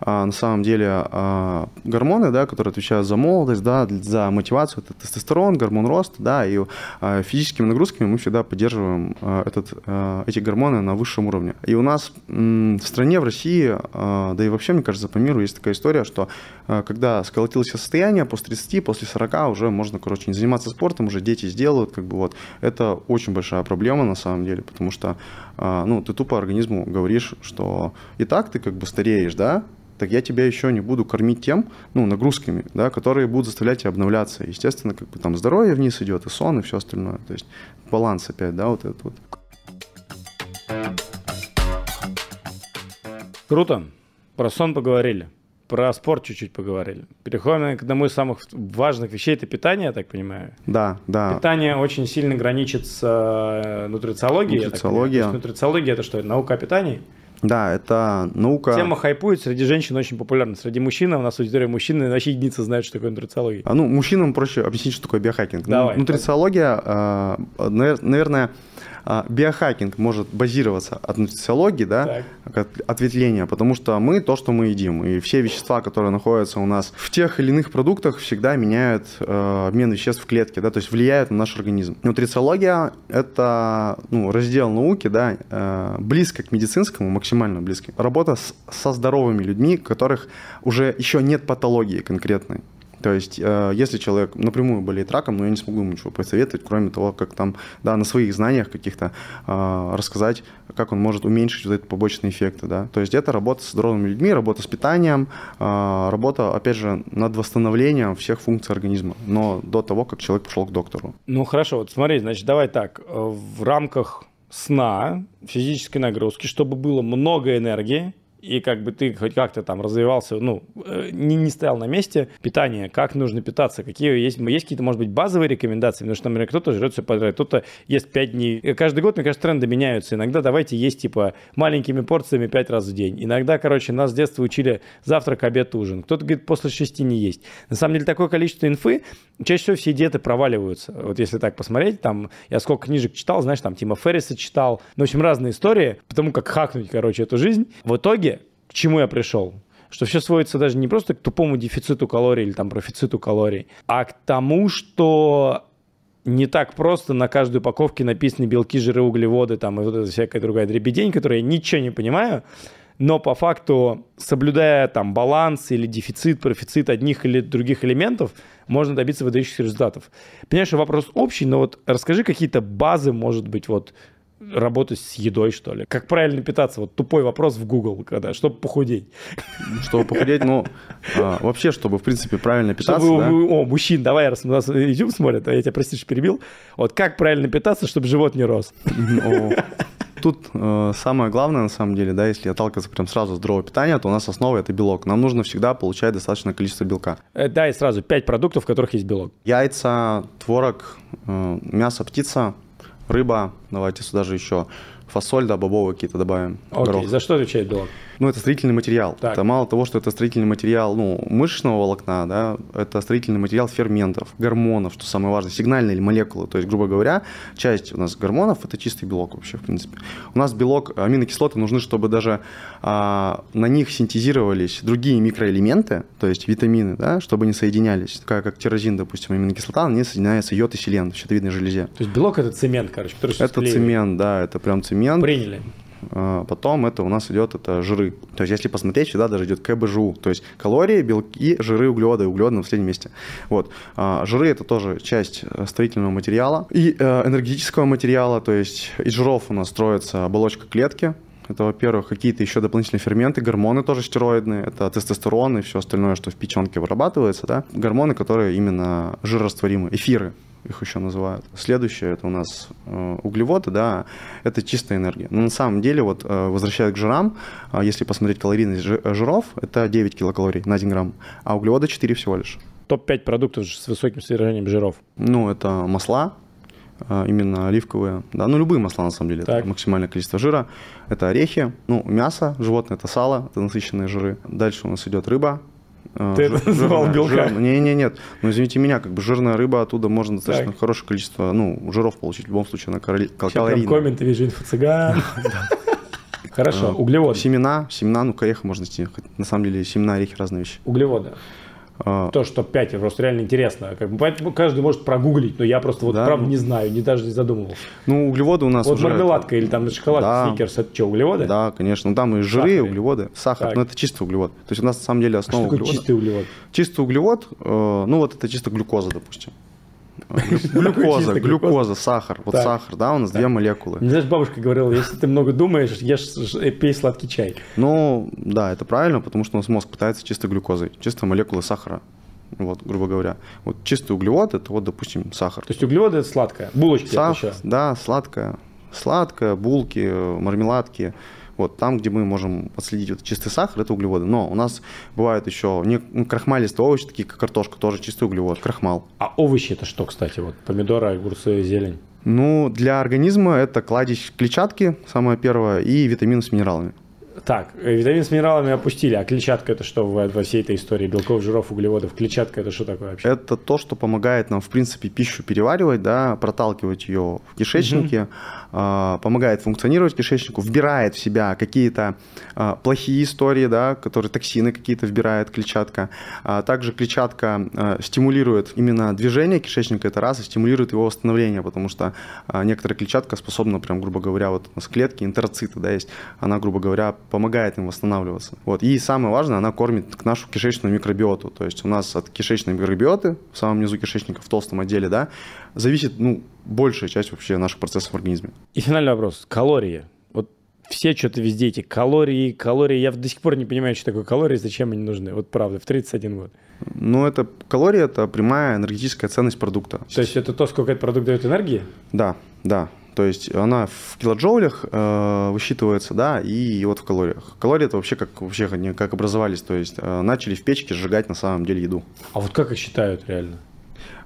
Speaker 2: а, на самом деле а, гормоны, да, которые отвечают за молодость, да, за мотивацию, это тестостерон, гормон роста, да, и а, физическими нагрузками мы всегда поддерживаем этот, эти гормоны на высшем уровне. И у нас в стране, в России, да и вообще, мне кажется, по миру есть такая история, что когда сколотилось состояние, после 30, после 40 уже можно, короче, не заниматься спортом, уже дети сделают, как бы вот. Это очень большая проблема на самом деле, потому что, ну, ты тупо организму говоришь, что и так ты как бы стареешь, да, так я тебя еще не буду кормить тем, ну, нагрузками, да, которые будут заставлять тебя обновляться. Естественно, как бы там здоровье вниз идет, и сон, и все остальное. То есть баланс опять, да, вот этот вот.
Speaker 1: Круто. Про сон поговорили. Про спорт чуть-чуть поговорили. Переходим к одному из самых важных вещей, это питание, я так понимаю.
Speaker 2: Да, да.
Speaker 1: Питание очень сильно граничит с э, нутрициологией.
Speaker 2: Нутрициология.
Speaker 1: нутрициология это что? Наука о питании?
Speaker 2: Да, это наука...
Speaker 1: Тема хайпует, среди женщин очень популярна. Среди мужчин, у нас аудитория мужчин, вообще единицы знают, что такое нутрициология.
Speaker 2: А, ну, мужчинам проще объяснить, что такое биохакинг.
Speaker 1: Давай.
Speaker 2: Нутрициология, э, наверное, а, биохакинг может базироваться от нутрициологии, да, от ответвления, потому что мы то, что мы едим, и все вещества, которые находятся у нас в тех или иных продуктах, всегда меняют э, обмен веществ в клетке, да, то есть влияют на наш организм. Нутрициология – это ну, раздел науки, да, э, близко к медицинскому, максимально близко. Работа с, со здоровыми людьми, у которых уже еще нет патологии конкретной. То есть, э, если человек напрямую болеет раком, но я не смогу ему ничего посоветовать, кроме того, как там, да, на своих знаниях каких-то э, рассказать, как он может уменьшить вот эти побочные эффекты, да. То есть, это работа с здоровыми людьми, работа с питанием, э, работа, опять же, над восстановлением всех функций организма, но до того, как человек пошел к доктору.
Speaker 1: Ну, хорошо, вот смотри, значит, давай так, в рамках сна, физической нагрузки, чтобы было много энергии, и как бы ты хоть как-то там развивался, ну, э, не, не стоял на месте, питание, как нужно питаться, какие есть, есть какие-то, может быть, базовые рекомендации, потому что, например, кто-то жрет все подряд, кто-то ест 5 дней. И каждый год, мне кажется, тренды меняются. Иногда давайте есть, типа, маленькими порциями 5 раз в день. Иногда, короче, нас с детства учили завтрак, обед, ужин. Кто-то говорит, после 6 не есть. На самом деле, такое количество инфы, чаще всего все диеты проваливаются. Вот если так посмотреть, там, я сколько книжек читал, знаешь, там, Тима Ферриса читал, ну, в общем, разные истории, потому как хакнуть, короче, эту жизнь. В итоге к чему я пришел? Что все сводится даже не просто к тупому дефициту калорий или там профициту калорий, а к тому, что не так просто на каждой упаковке написаны белки, жиры, углеводы там и вот эта всякая другая дребедень, которую я ничего не понимаю, но по факту, соблюдая там баланс или дефицит, профицит одних или других элементов, можно добиться выдающихся результатов. Понимаешь, вопрос общий, но вот расскажи какие-то базы, может быть, вот работать с едой, что ли? Как правильно питаться? Вот тупой вопрос в Google, когда, чтобы похудеть.
Speaker 2: Чтобы похудеть, ну, а, вообще, чтобы, в принципе, правильно питаться,
Speaker 1: чтобы,
Speaker 2: да?
Speaker 1: О, мужчин, давай, раз у нас YouTube смотрят, а я тебя, прости, что перебил. Вот как правильно питаться, чтобы живот не рос?
Speaker 2: Тут э, самое главное, на самом деле, да, если отталкиваться прям сразу с здорового питания, то у нас основа – это белок. Нам нужно всегда получать достаточное количество белка.
Speaker 1: Э, да, и сразу пять продуктов, в которых есть белок.
Speaker 2: Яйца, творог, э, мясо, птица, рыба, давайте сюда же еще фасоль, да, бобовые какие-то добавим.
Speaker 1: Окей, горох. за что отвечает белок?
Speaker 2: Ну, это строительный материал.
Speaker 1: Так.
Speaker 2: Это мало того, что это строительный материал ну, мышечного волокна, да, это строительный материал ферментов, гормонов, что самое важное, сигнальные молекулы. То есть, грубо говоря, часть у нас гормонов – это чистый белок вообще, в принципе. У нас белок, аминокислоты нужны, чтобы даже а, на них синтезировались другие микроэлементы, то есть витамины, да, чтобы не соединялись. Такая как тирозин, допустим, аминокислота, на ней соединяется йод и селен в щитовидной железе.
Speaker 1: То есть белок – это цемент, короче, который
Speaker 2: Это склеивает. цемент, да, это прям цемент.
Speaker 1: Приняли.
Speaker 2: А, потом это у нас идет это жиры. То есть если посмотреть, сюда даже идет КБЖУ. То есть калории, белки, жиры, углеводы. Углеводы на последнем месте. Вот. А, жиры это тоже часть э, строительного материала и э, энергетического материала. То есть из жиров у нас строится оболочка клетки. Это, во-первых, какие-то еще дополнительные ферменты, гормоны тоже стероидные, это тестостерон и все остальное, что в печенке вырабатывается, да. Гормоны, которые именно жирорастворимы, эфиры, их еще называют. Следующее это у нас э, углеводы, да, это чистая энергия. Но на самом деле, вот э, возвращаясь к жирам, э, если посмотреть калорийность жиров, это 9 килокалорий на 1 грамм, а углеводы 4 всего лишь.
Speaker 1: Топ-5 продуктов с высоким содержанием жиров.
Speaker 2: Ну, это масла, именно оливковые, да, ну любые масла на самом деле, так. это максимальное количество жира, это орехи, ну мясо, животное, это сало, это насыщенные жиры. Дальше у нас идет рыба,
Speaker 1: Ты это *laughs* называл белка?
Speaker 2: Не, не, нет. Ну, извините меня, как бы жирная рыба, оттуда можно достаточно так. хорошее количество, ну, жиров получить. В любом случае, она калорийная.
Speaker 1: комменты вижу, инфо-цыган. *laughs* Хорошо, а, углеводы.
Speaker 2: Семена, семена, ну, к ореху можно идти. На самом деле, семена, орехи разные вещи.
Speaker 1: Углеводы. А, то, что 5, просто реально интересно. Бы, каждый может прогуглить, но я просто вот да, правда ну, не знаю, не даже не задумывался.
Speaker 2: Ну, углеводы у нас
Speaker 1: Вот уже мармеладка или там шоколад, да, сникерс, это что, углеводы?
Speaker 2: Да, конечно. Ну, там и жиры, Сахар. углеводы, сахар, так. но это чистый углевод. То есть у нас на самом деле основа а
Speaker 1: что такое чистый углевод?
Speaker 2: Чистый углевод, э, ну вот это чисто глюкоза, допустим. *laughs* Глюкоза, глюкоза, сахар. Вот сахар, да, у нас две молекулы.
Speaker 1: Не знаешь, бабушка говорила, если ты много думаешь, ешь, э, пей сладкий чай.
Speaker 2: Ну, да, это правильно, потому что у нас мозг питается чисто глюкозой, чисто молекулы сахара вот, грубо говоря. Вот чистый углевод – это вот, допустим, сахар.
Speaker 1: То есть углеводы – это сладкое, булочки
Speaker 2: Сах, Да, сладкое. Сладкое, булки, мармеладки. Вот там, где мы можем отследить вот чистый сахар, это углеводы. Но у нас бывают еще не, ну, крахмалистые овощи, такие как картошка, тоже чистый углевод, крахмал.
Speaker 1: А овощи это что, кстати? Вот помидоры, огурцы, зелень?
Speaker 2: Ну, для организма это кладезь клетчатки, самое первое, и витамины с минералами.
Speaker 1: Так, э, витамин с минералами опустили, а клетчатка это что во, во всей этой истории? Белков, жиров, углеводов. Клетчатка это что такое вообще?
Speaker 2: Это то, что помогает нам, в принципе, пищу переваривать, да, проталкивать ее в кишечнике, угу. э, помогает функционировать кишечнику, вбирает в себя какие-то э, плохие истории, да, которые токсины какие-то вбирает клетчатка. А также клетчатка э, стимулирует именно движение кишечника, это раз, и стимулирует его восстановление, потому что э, некоторая клетчатка способна, прям, грубо говоря, вот у нас клетки, энтероциты, да, есть, она, грубо говоря, помогает им восстанавливаться. Вот. И самое важное, она кормит нашу кишечную микробиоту. То есть у нас от кишечной микробиоты в самом низу кишечника, в толстом отделе, да, зависит ну, большая часть вообще наших процессов в организме.
Speaker 1: И финальный вопрос. Калории. Вот все что-то везде эти калории, калории. Я до сих пор не понимаю, что такое калории, зачем они нужны. Вот правда, в 31 год.
Speaker 2: Ну, это калории – это прямая энергетическая ценность продукта.
Speaker 1: То есть это то, сколько этот продукт дает энергии?
Speaker 2: Да, да. То есть она в килоджоулях э, высчитывается, да, и вот в калориях. Калории это вообще как вообще как образовались, то есть э, начали в печке сжигать на самом деле еду.
Speaker 1: А вот как их считают реально?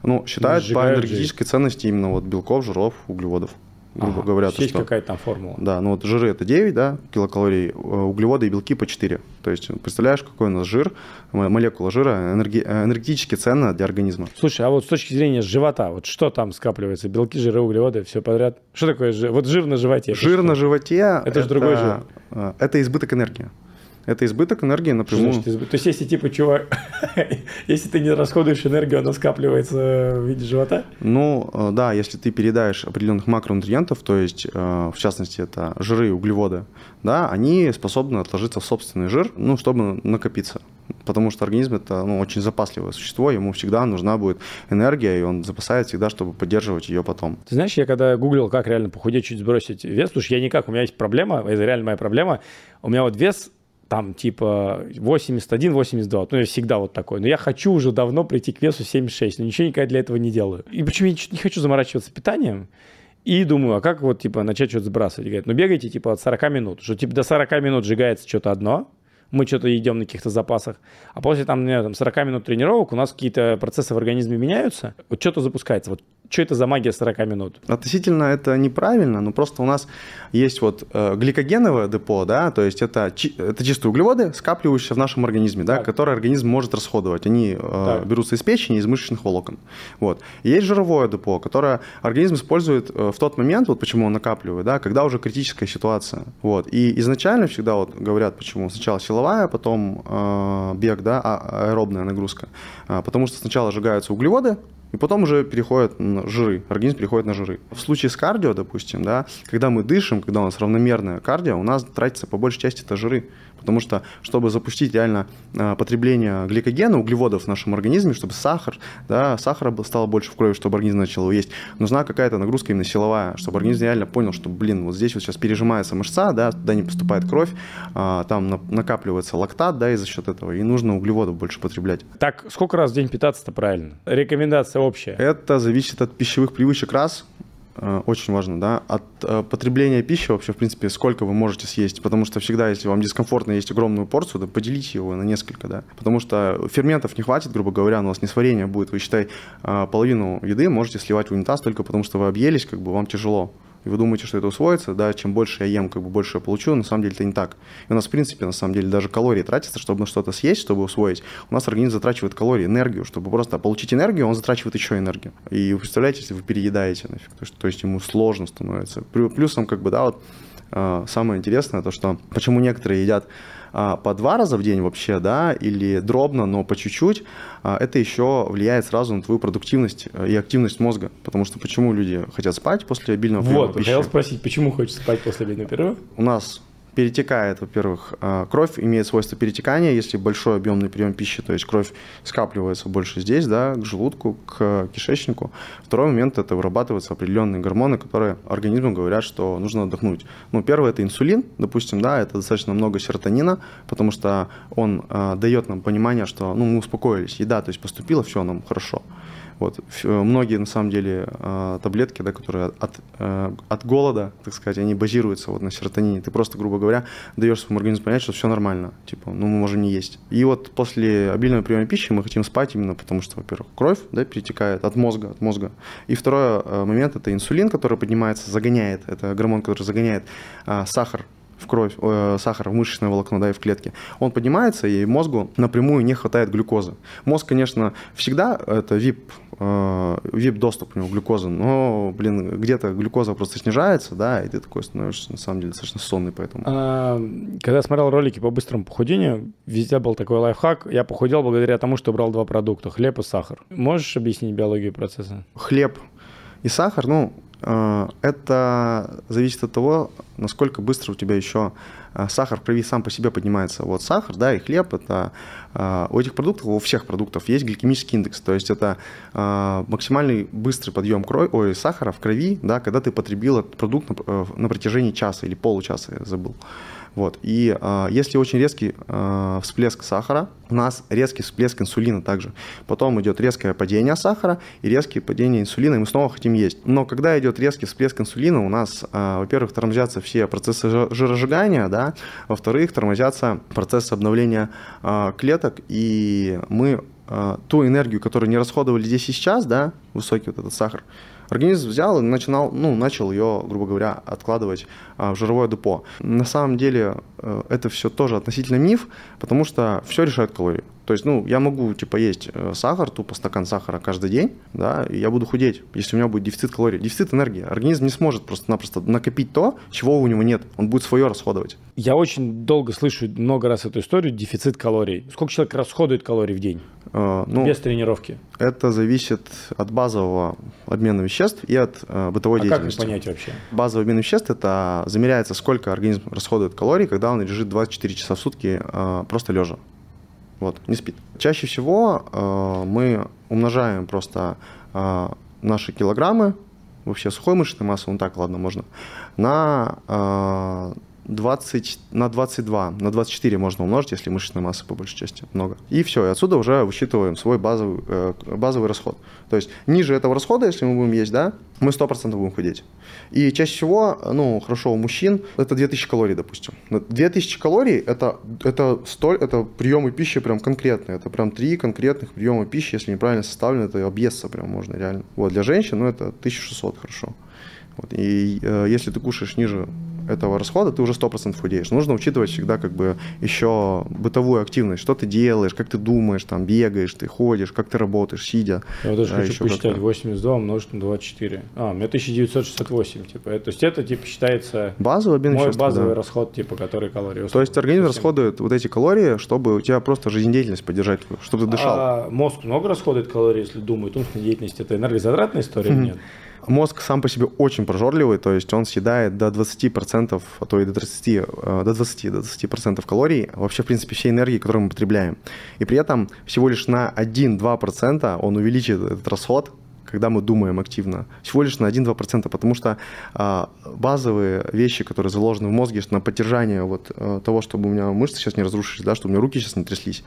Speaker 2: Ну, считают по энергетической же. ценности именно вот белков, жиров, углеводов грубо ага, говоря.
Speaker 1: Есть какая-то там формула.
Speaker 2: Да, ну вот жиры это 9 да, килокалорий, э, углеводы и белки по 4. То есть представляешь, какой у нас жир, молекула жира энерги, энергетически ценна для организма.
Speaker 1: Слушай, а вот с точки зрения живота, вот что там скапливается? Белки, жиры, углеводы, все подряд? Что такое жир? Вот жир на животе?
Speaker 2: Жир на животе –
Speaker 1: это же другой жир.
Speaker 2: Э, это избыток энергии. Это избыток энергии напрямую.
Speaker 1: Значит, изб... То есть, если типа чувак, *laughs* если ты не расходуешь энергию, она скапливается в виде живота?
Speaker 2: Ну, э, да, если ты передаешь определенных макронутриентов, то есть, э, в частности, это жиры и углеводы, да, они способны отложиться в собственный жир, ну, чтобы накопиться. Потому что организм это ну, очень запасливое существо, ему всегда нужна будет энергия, и он запасает всегда, чтобы поддерживать ее потом.
Speaker 1: Ты знаешь, я когда гуглил, как реально похудеть, чуть сбросить вес, слушай, я никак, у меня есть проблема, это реально моя проблема, у меня вот вес там типа 81, 82. Ну, я всегда вот такой. Но я хочу уже давно прийти к весу 76, но ничего никогда для этого не делаю. И почему я не хочу заморачиваться питанием? И думаю, а как вот, типа, начать что-то сбрасывать? Говорят, ну, бегайте, типа, от 40 минут. Что, типа, до 40 минут сжигается что-то одно, мы что-то едем на каких-то запасах, а после там, не, там 40 минут тренировок у нас какие-то процессы в организме меняются, вот что-то запускается. Вот что это за магия 40 минут?
Speaker 2: Относительно это неправильно, но просто у нас есть вот э, гликогеновое депо, да, то есть это, это чистые углеводы, скапливающиеся в нашем организме, да, которые организм может расходовать. Они э, берутся из печени, из мышечных волокон. Вот. И есть жировое депо, которое организм использует э, в тот момент, вот почему он накапливает, да, когда уже критическая ситуация. Вот. И изначально всегда вот говорят, почему сначала силовая, потом э, бег, да, а, аэробная нагрузка. А, потому что сначала сжигаются углеводы, и потом уже переходят на жиры, организм переходит на жиры. В случае с кардио, допустим, да, когда мы дышим, когда у нас равномерное кардио, у нас тратится по большей части это жиры, Потому что, чтобы запустить реально э, потребление гликогена, углеводов в нашем организме, чтобы сахар, да, сахара стало больше в крови, чтобы организм начал его есть, нужна какая-то нагрузка именно силовая, чтобы организм реально понял, что, блин, вот здесь вот сейчас пережимается мышца, да, туда не поступает кровь, а, там накапливается лактат, да, и за счет этого, и нужно углеводов больше потреблять.
Speaker 1: Так, сколько раз в день питаться-то правильно? Рекомендация общая.
Speaker 2: Это зависит от пищевых привычек раз, очень важно, да, от э, потребления пищи вообще, в принципе, сколько вы можете съесть, потому что всегда, если вам дискомфортно есть огромную порцию, то поделите его на несколько, да, потому что ферментов не хватит, грубо говоря, у вас несварение будет, вы, считай, э, половину еды можете сливать в унитаз только потому, что вы объелись, как бы вам тяжело и вы думаете, что это усвоится, да, чем больше я ем, как бы больше я получу, на самом деле это не так. И у нас, в принципе, на самом деле даже калории тратятся, чтобы что-то съесть, чтобы усвоить. У нас организм затрачивает калории, энергию, чтобы просто получить энергию, он затрачивает еще энергию. И вы представляете, если вы переедаете нафиг, то есть, то есть ему сложно становится. Плюсом, как бы, да, вот самое интересное, то, что почему некоторые едят а, по два раза в день вообще, да, или дробно, но по чуть-чуть, а, это еще влияет сразу на твою продуктивность э, и активность мозга. Потому что почему люди хотят спать после обильного
Speaker 1: приема Вот, хотел спросить, почему хочется спать после обильного перерыва?
Speaker 2: У нас перетекает, во-первых, а, кровь имеет свойство перетекания, если большой объемный прием пищи, то есть кровь скапливается больше здесь, да, к желудку, к кишечнику. Второй момент – это вырабатываются определенные гормоны, которые организму говорят, что нужно отдохнуть. Ну, первый – это инсулин, допустим, да, это достаточно много серотонина, потому что он э, дает нам понимание, что ну, мы успокоились, еда, то есть поступила, все, нам хорошо. Вот. Многие, на самом деле, а, таблетки, да, которые от, э, от голода, так сказать, они базируются вот на серотонине. Ты просто, грубо говоря, даешь своему организму понять, что все нормально. Типа, ну, мы можем не есть. И вот после обильного приема пищи мы хотим спать именно потому, что, во-первых, кровь да, перетекает от мозга, от мозга. И второй э, момент – это инсулин, который поднимается, загоняет, это гормон, который загоняет сахар в кровь, э, сахар в мышечное волокно, да, и в клетке, он поднимается, и мозгу напрямую не хватает глюкозы. Мозг, конечно, всегда это VIP, э, VIP доступ у него глюкозы, но, блин, где-то глюкоза просто снижается, да, и ты такой становишься, на самом деле, достаточно сонный поэтому. А,
Speaker 1: когда я смотрел ролики по быстрому похудению, везде был такой лайфхак, я похудел благодаря тому, что брал два продукта, хлеб и сахар. Можешь объяснить биологию процесса?
Speaker 2: Хлеб и сахар, ну, это зависит от того, насколько быстро у тебя еще э, сахар в крови сам по себе поднимается. Вот сахар, да, и хлеб, это э, у этих продуктов, у всех продуктов есть гликемический индекс, то есть это максимальный быстрый подъем крови, ой, сахара в крови, да, когда ты потребил этот продукт на, на протяжении часа или получаса, я забыл. Вот. И э, если очень резкий э, всплеск сахара, у нас резкий всплеск инсулина также. Потом идет резкое падение сахара и резкое падение инсулина, и мы снова хотим есть. Но когда идет резкий всплеск инсулина, у нас, э, во-первых, тормозятся все процессы жиросжигания, да, во-вторых, тормозятся процессы обновления э, клеток, и мы э, ту энергию, которую не расходовали здесь и сейчас, да, высокий вот этот сахар, Организм взял и начинал, ну, начал ее, грубо говоря, откладывать а, в жировое депо. На самом деле э, это все тоже относительно миф, потому что все решает калории. То есть, ну, я могу, типа, есть э, сахар, тупо стакан сахара каждый день, да, и я буду худеть, если у меня будет дефицит калорий. Дефицит энергии. Организм не сможет просто-напросто накопить то, чего у него нет. Он будет свое расходовать.
Speaker 1: Я очень долго слышу много раз эту историю, дефицит калорий. Сколько человек расходует калорий в день? Uh, ну, Без тренировки.
Speaker 2: Это зависит от базового обмена веществ и от uh, бытовой а деятельности.
Speaker 1: как понять вообще?
Speaker 2: Базовый обмен веществ – это замеряется, сколько организм расходует калорий, когда он лежит 24 часа в сутки uh, просто лежа. Вот, не спит. Чаще всего э, мы умножаем просто э, наши килограммы, вообще сухой мышечной массы, ну так, ладно, можно, на э, 20 на 22, на 24 можно умножить, если мышечной массы по большей части много. И все, и отсюда уже высчитываем свой базовый, э, базовый расход. То есть ниже этого расхода, если мы будем есть, да, мы 100% будем худеть. И чаще всего, ну, хорошо, у мужчин это 2000 калорий, допустим. 2000 калорий это, это, столь, это приемы пищи прям конкретные. Это прям три конкретных приема пищи, если неправильно составлено, это объесться прям можно реально. Вот, для женщин, ну, это 1600 хорошо. Вот, и э, если ты кушаешь ниже этого расхода, ты уже 100% худеешь. Нужно учитывать всегда как бы еще бытовую активность, что ты делаешь, как ты думаешь, там, бегаешь, ты ходишь, как ты работаешь, сидя.
Speaker 1: Я даже да, хочу посчитать, 82 умножить на 24. А, у меня 1968, типа, то есть это, типа, считается
Speaker 2: базовый
Speaker 1: мой базовый да. расход, типа, который калории.
Speaker 2: То есть организм совсем. расходует вот эти калории, чтобы у тебя просто жизнедеятельность поддержать, чтобы ты дышал.
Speaker 1: А мозг много расходует калорий, если думает, умственная деятельность, это энергозатратная история нет?
Speaker 2: Мозг сам по себе очень прожорливый, то есть он съедает до 20%, а то и до 30, э, до 20, до 20% калорий, вообще, в принципе, всей энергии, которую мы потребляем. И при этом всего лишь на 1-2% он увеличит этот расход, когда мы думаем активно, всего лишь на 1-2%, потому что а, базовые вещи, которые заложены в мозге на поддержание вот а, того, чтобы у меня мышцы сейчас не разрушились, да, чтобы у меня руки сейчас не тряслись,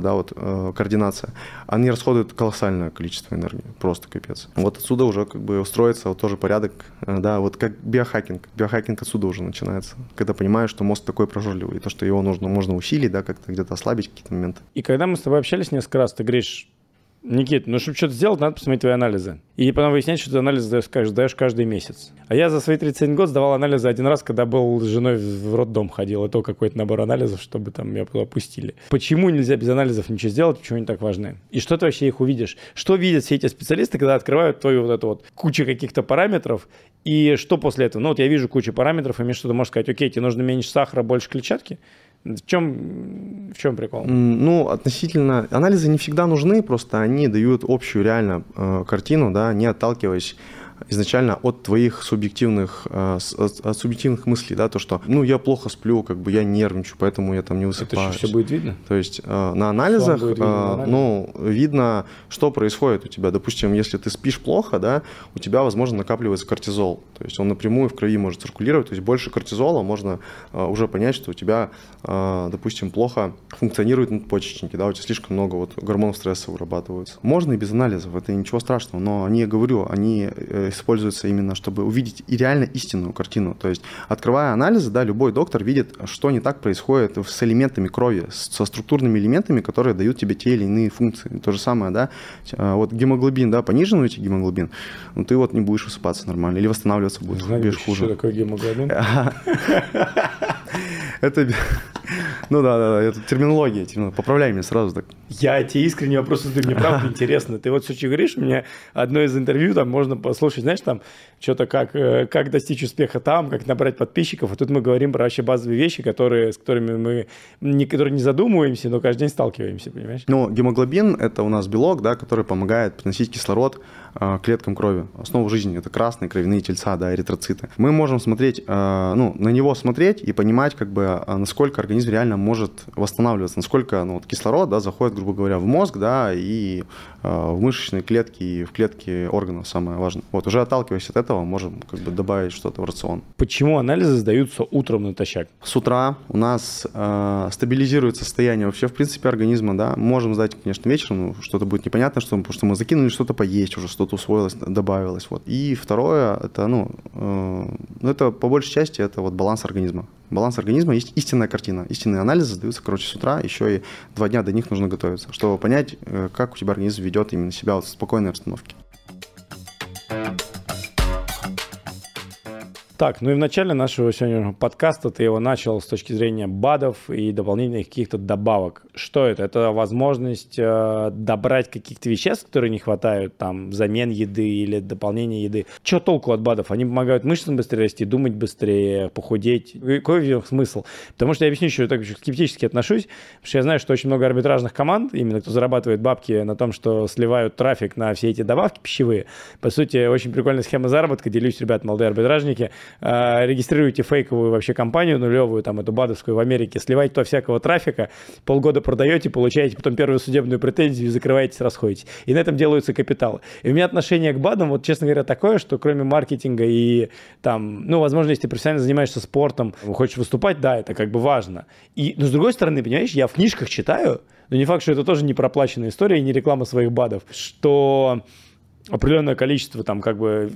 Speaker 2: да, вот а, координация, они расходуют колоссальное количество энергии, просто капец. Вот отсюда уже как бы устроится вот тоже порядок, а, да, вот как биохакинг, биохакинг отсюда уже начинается, когда понимаешь, что мозг такой прожорливый, и то, что его нужно, можно усилить, да, как-то где-то ослабить какие-то моменты.
Speaker 1: И когда мы с тобой общались несколько раз, ты говоришь, Никит, ну чтобы что-то сделать, надо посмотреть твои анализы. И потом выяснять, что ты анализы сдаешь, сдаешь каждый месяц. А я за свои 31 год сдавал анализы один раз, когда был с женой в роддом ходил. И то какой-то набор анализов, чтобы там меня опустили. Почему нельзя без анализов ничего сделать, почему они так важны? И что ты вообще их увидишь? Что видят все эти специалисты, когда открывают твою вот эту вот кучу каких-то параметров? И что после этого? Ну вот я вижу кучу параметров, и мне что-то может сказать, окей, тебе нужно меньше сахара, больше клетчатки? В чем, в чем прикол?
Speaker 2: Ну, относительно... Анализы не всегда нужны, просто они дают общую реально э, картину, да, не отталкиваясь изначально от твоих субъективных, э, от субъективных мыслей, да, то, что, ну, я плохо сплю, как бы я нервничаю, поэтому я там не высыпаюсь.
Speaker 1: Это все будет видно?
Speaker 2: То есть э, на анализах, видно на анализах? ну, видно, что происходит у тебя. Допустим, если ты спишь плохо, да, у тебя, возможно, накапливается кортизол. То есть он напрямую в крови может циркулировать, то есть больше кортизола можно уже понять, что у тебя, допустим, плохо функционируют надпочечники, да, у тебя слишком много вот гормонов стресса вырабатываются. Можно и без анализов, это ничего страшного, но они, я говорю, они используется именно, чтобы увидеть и реально истинную картину. То есть, открывая анализы, да, любой доктор видит, что не так происходит с элементами крови, со структурными элементами, которые дают тебе те или иные функции. То же самое, да, а, вот гемоглобин, да, понижен у тебя гемоглобин, ну ты вот не будешь высыпаться нормально или восстанавливаться будешь,
Speaker 1: будешь хуже. Что такое гемоглобин? *laughs*
Speaker 2: Это ну да, да, да, это терминология, терминология. Поправляй меня сразу так.
Speaker 1: Я тебе искренне вопрос задаю, мне правда *laughs* интересно. Ты вот все говоришь, мне одно из интервью, там можно послушать, знаешь, там что-то как, э, как достичь успеха там, как набрать подписчиков, а тут мы говорим про вообще базовые вещи, которые, с которыми мы не, которые не задумываемся, но каждый день сталкиваемся, понимаешь?
Speaker 2: Ну, гемоглобин – это у нас белок, да, который помогает приносить кислород клеткам крови. Основа жизни – это красные кровяные тельца, да, эритроциты. Мы можем смотреть, э, ну, на него смотреть и понимать, как бы, насколько организм реально может восстанавливаться, насколько ну, вот кислород да, заходит, грубо говоря, в мозг, да, и в мышечные клетки, и в клетки органов, самое важное. Вот уже отталкиваясь от этого, можем как бы добавить что-то в рацион.
Speaker 1: Почему анализы сдаются утром натощак?
Speaker 2: С утра у нас э, стабилизирует состояние вообще, в принципе, организма, да. Можем сдать, конечно, вечером, что-то будет непонятно, что, потому что мы закинули что-то поесть, уже что-то усвоилось, добавилось. Вот. И второе, это, ну, э, ну, это по большей части, это вот баланс организма баланс организма есть истинная картина. Истинные анализы сдаются, короче, с утра, еще и два дня до них нужно готовиться, чтобы понять, э, как у тебя организм ведет именно себя вот в спокойной обстановке.
Speaker 1: Так, ну и в начале нашего сегодняшнего подкаста ты его начал с точки зрения БАДов и дополнительных каких-то добавок. Что это? Это возможность э, добрать каких-то веществ, которые не хватают, там, взамен еды или дополнение еды. Что толку от БАДов? Они помогают мышцам быстрее расти, думать быстрее, похудеть. Какой в них смысл? Потому что я объясню, что я так скептически отношусь, потому что я знаю, что очень много арбитражных команд, именно кто зарабатывает бабки на том, что сливают трафик на все эти добавки пищевые. По сути, очень прикольная схема заработка. Делюсь, ребят, молодые арбитражники – э, регистрируете фейковую вообще компанию нулевую, там эту бадовскую в Америке, сливаете туда всякого трафика, полгода продаете, получаете потом первую судебную претензию, закрываетесь, расходитесь. И на этом делаются капиталы. И у меня отношение к БАДам, вот честно говоря, такое, что кроме маркетинга и там, ну, возможно, если ты профессионально занимаешься спортом, хочешь выступать, да, это как бы важно. И, но с другой стороны, понимаешь, я в книжках читаю, но не факт, что это тоже не проплаченная история и не реклама своих БАДов, что определенное количество там как бы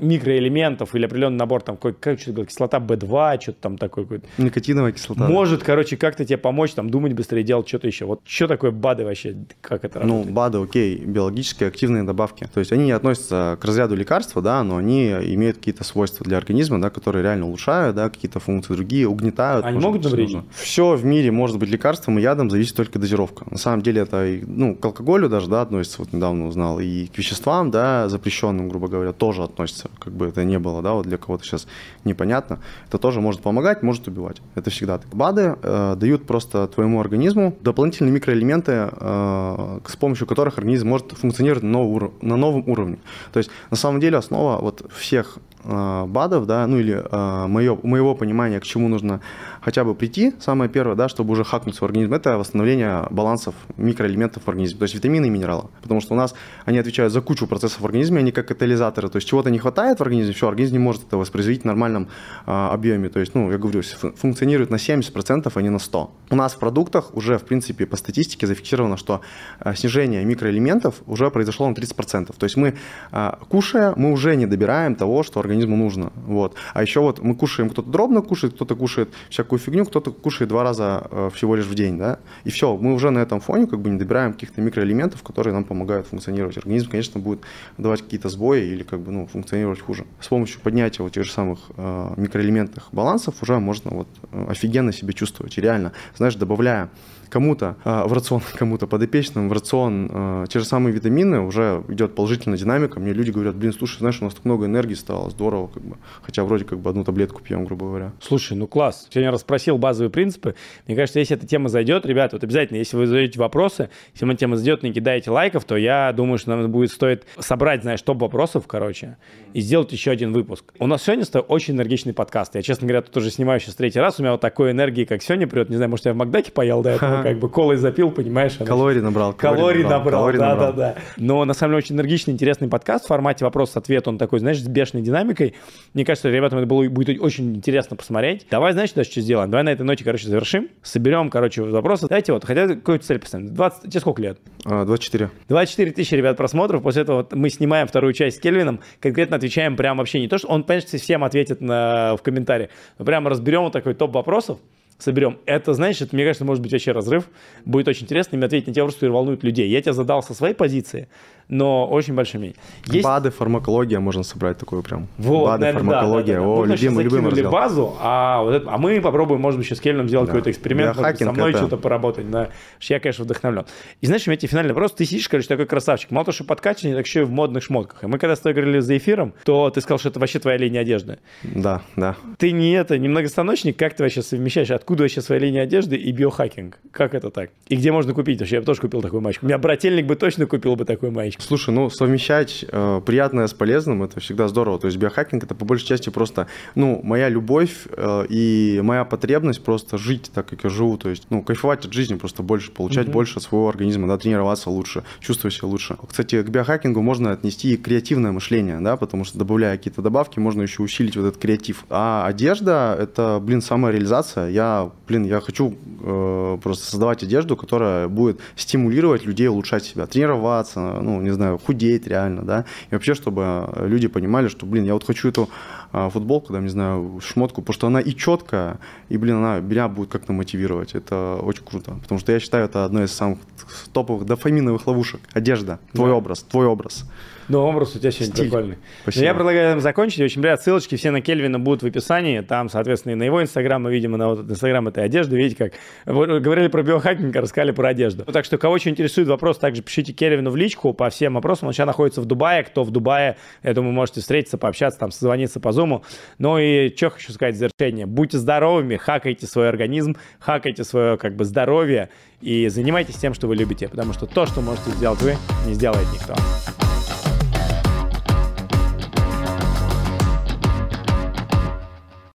Speaker 1: микроэлементов или определенный набор, там, какой, как что-то кислота B2, что-то там такое.
Speaker 2: Никотиновая кислота.
Speaker 1: Может, короче, как-то тебе помочь, там, думать быстрее, делать что-то еще. Вот что такое БАДы вообще? Как это
Speaker 2: ну, работает? Ну, БАДы, окей, биологические активные добавки. То есть они не относятся к разряду лекарства, да, но они имеют какие-то свойства для организма, да, которые реально улучшают, да, какие-то функции другие, угнетают.
Speaker 1: Они могут навредить?
Speaker 2: Все в мире может быть лекарством и ядом, зависит только дозировка. На самом деле это, ну, к алкоголю даже, да, относится, вот недавно узнал, и к веществам, да, запрещенным, грубо говоря, тоже относится разница, как бы это не было, да, вот для кого-то сейчас непонятно, это тоже может помогать, может убивать. Это всегда так. БАДы э, дают просто твоему организму дополнительные микроэлементы, э, с помощью которых организм может функционировать на, новом, на новом уровне. То есть на самом деле основа вот всех э, БАДов, да, ну или э, мое, моего понимания, к чему нужно хотя бы прийти, самое первое, да, чтобы уже хакнуть свой организм, это восстановление балансов микроэлементов в организме, то есть витамины и минералы. Потому что у нас они отвечают за кучу процессов в организме, они как катализаторы, то есть чего-то не хватает в организме, все, организм не может это воспроизводить в нормальном э, объеме. То есть, ну, я говорю, функционирует на 70%, а не на 100%. У нас в продуктах уже, в принципе, по статистике зафиксировано, что э, снижение микроэлементов уже произошло на 30%. То есть мы, э, кушая, мы уже не добираем того, что организму нужно. Вот. А еще вот мы кушаем, кто-то дробно кушает, кто-то кушает всякую такую фигню, кто-то кушает два раза э, всего лишь в день, да, и все, мы уже на этом фоне как бы не добираем каких-то микроэлементов, которые нам помогают функционировать. Организм, конечно, будет давать какие-то сбои или как бы, ну, функционировать хуже. С помощью поднятия вот тех же самых э, микроэлементных балансов уже можно вот э, офигенно себя чувствовать. И реально, знаешь, добавляя кому-то э, в рацион, *laughs* кому-то подопечным в рацион э, те же самые витамины, уже идет положительная динамика. Мне люди говорят, блин, слушай, знаешь, у нас так много энергии стало, здорово, как бы. Хотя вроде как бы одну таблетку пьем, грубо говоря.
Speaker 1: Слушай, ну класс. Сегодня расспросил базовые принципы. Мне кажется, если эта тема зайдет, ребята, вот обязательно, если вы задаете вопросы, если эта тема зайдет, не кидаете лайков, то я думаю, что нам будет стоит собрать, знаешь, топ вопросов, короче, и сделать еще один выпуск. У нас сегодня стоит очень энергичный подкаст. Я, честно говоря, тут уже снимаю сейчас третий раз. У меня вот такой энергии, как сегодня придет. Не знаю, может, я в Макдаке поел до этого, как бы колой запил, понимаешь?
Speaker 2: Калорий набрал.
Speaker 1: Калорий набрал, да, да, да. Но на самом деле очень энергичный, интересный подкаст в формате вопрос-ответ. Он такой, знаешь, с бешеной динамикой. Мне кажется, ребятам это было, будет очень интересно посмотреть. Давай, знаешь, даже что сделаем? Давай на этой ноте, короче, завершим. Соберем, короче, вопросы. Дайте вот, хотя какую-то цель поставим. 20, тебе сколько лет?
Speaker 2: 24.
Speaker 1: 24 тысячи, ребят, просмотров. После этого вот мы снимаем вторую часть с Кельвином. Конкретно отвечаем прям вообще не то, что он, конечно, всем ответит на, в комментарии. Мы прямо разберем вот такой топ вопросов соберем. Это, знаешь, это, мне кажется, может быть вообще разрыв. Будет очень интересно им ответить на те вопросы, которые волнуют людей. Я тебя задал со своей позиции, но очень большими.
Speaker 2: Есть... БАДы, фармакология, можно собрать такую прям.
Speaker 1: Вот, БАДы, наверное, фармакология. Да, да, да. О, любимый, любимый раздел. базу, а, вот это, а мы попробуем, может быть, сейчас с Кельном сделать да. какой-то эксперимент, может, со мной это... что-то поработать. Да. Я, конечно, вдохновлен. И знаешь, у меня тебе финальный вопрос. Ты сидишь, короче, такой красавчик. Мало того, что подкачанный, так еще и в модных шмотках. И мы когда с тобой говорили за эфиром, то ты сказал, что это вообще твоя линия одежды.
Speaker 2: Да, да.
Speaker 1: Ты не это, не многостаночник, как ты вообще совмещаешь? Откуда вообще своя линия одежды и биохакинг? Как это так? И где можно купить? Вообще, я бы тоже купил такую маечку. У меня брательник бы точно купил бы такую маечку.
Speaker 2: Слушай, ну, совмещать э, приятное с полезным, это всегда здорово. То есть биохакинг это по большей части просто, ну, моя любовь э, и моя потребность просто жить так, как я живу. То есть, ну, кайфовать от жизни просто больше, получать mm-hmm. больше от своего организма, да, тренироваться лучше, чувствовать себя лучше. Кстати, к биохакингу можно отнести и креативное мышление, да, потому что добавляя какие-то добавки, можно еще усилить вот этот креатив. А одежда это, блин, самореализация. Я, блин, я хочу э, просто создавать одежду, которая будет стимулировать людей улучшать себя, тренироваться, ну, не знаю, худеть, реально, да, и вообще, чтобы люди понимали, что, блин, я вот хочу эту а, футболку, там, не знаю, шмотку, потому что она и четкая, и, блин, она меня будет как-то мотивировать, это очень круто, потому что я считаю, это одно из самых топовых дофаминовых ловушек, одежда, твой да. образ, твой образ.
Speaker 1: Ну, образ у тебя сегодня Стиль. прикольный. Спасибо. Но я предлагаю закончить. Очень ребят, ссылочки все на Кельвина будут в описании. Там, соответственно, и на его инстаграм, мы видим, и на вот инстаграм этой одежды. Видите, как Вы говорили про биохакинг, рассказали про одежду. Так что, кого что интересует вопрос, также пишите Кельвину в личку по всем вопросам. Он сейчас находится в Дубае. Кто в Дубае, я думаю, можете встретиться, пообщаться, там, созвониться по зуму. Ну и что хочу сказать в завершение. Будьте здоровыми, хакайте свой организм, хакайте свое как бы здоровье и занимайтесь тем, что вы любите, потому что то, что можете сделать вы, не сделает никто.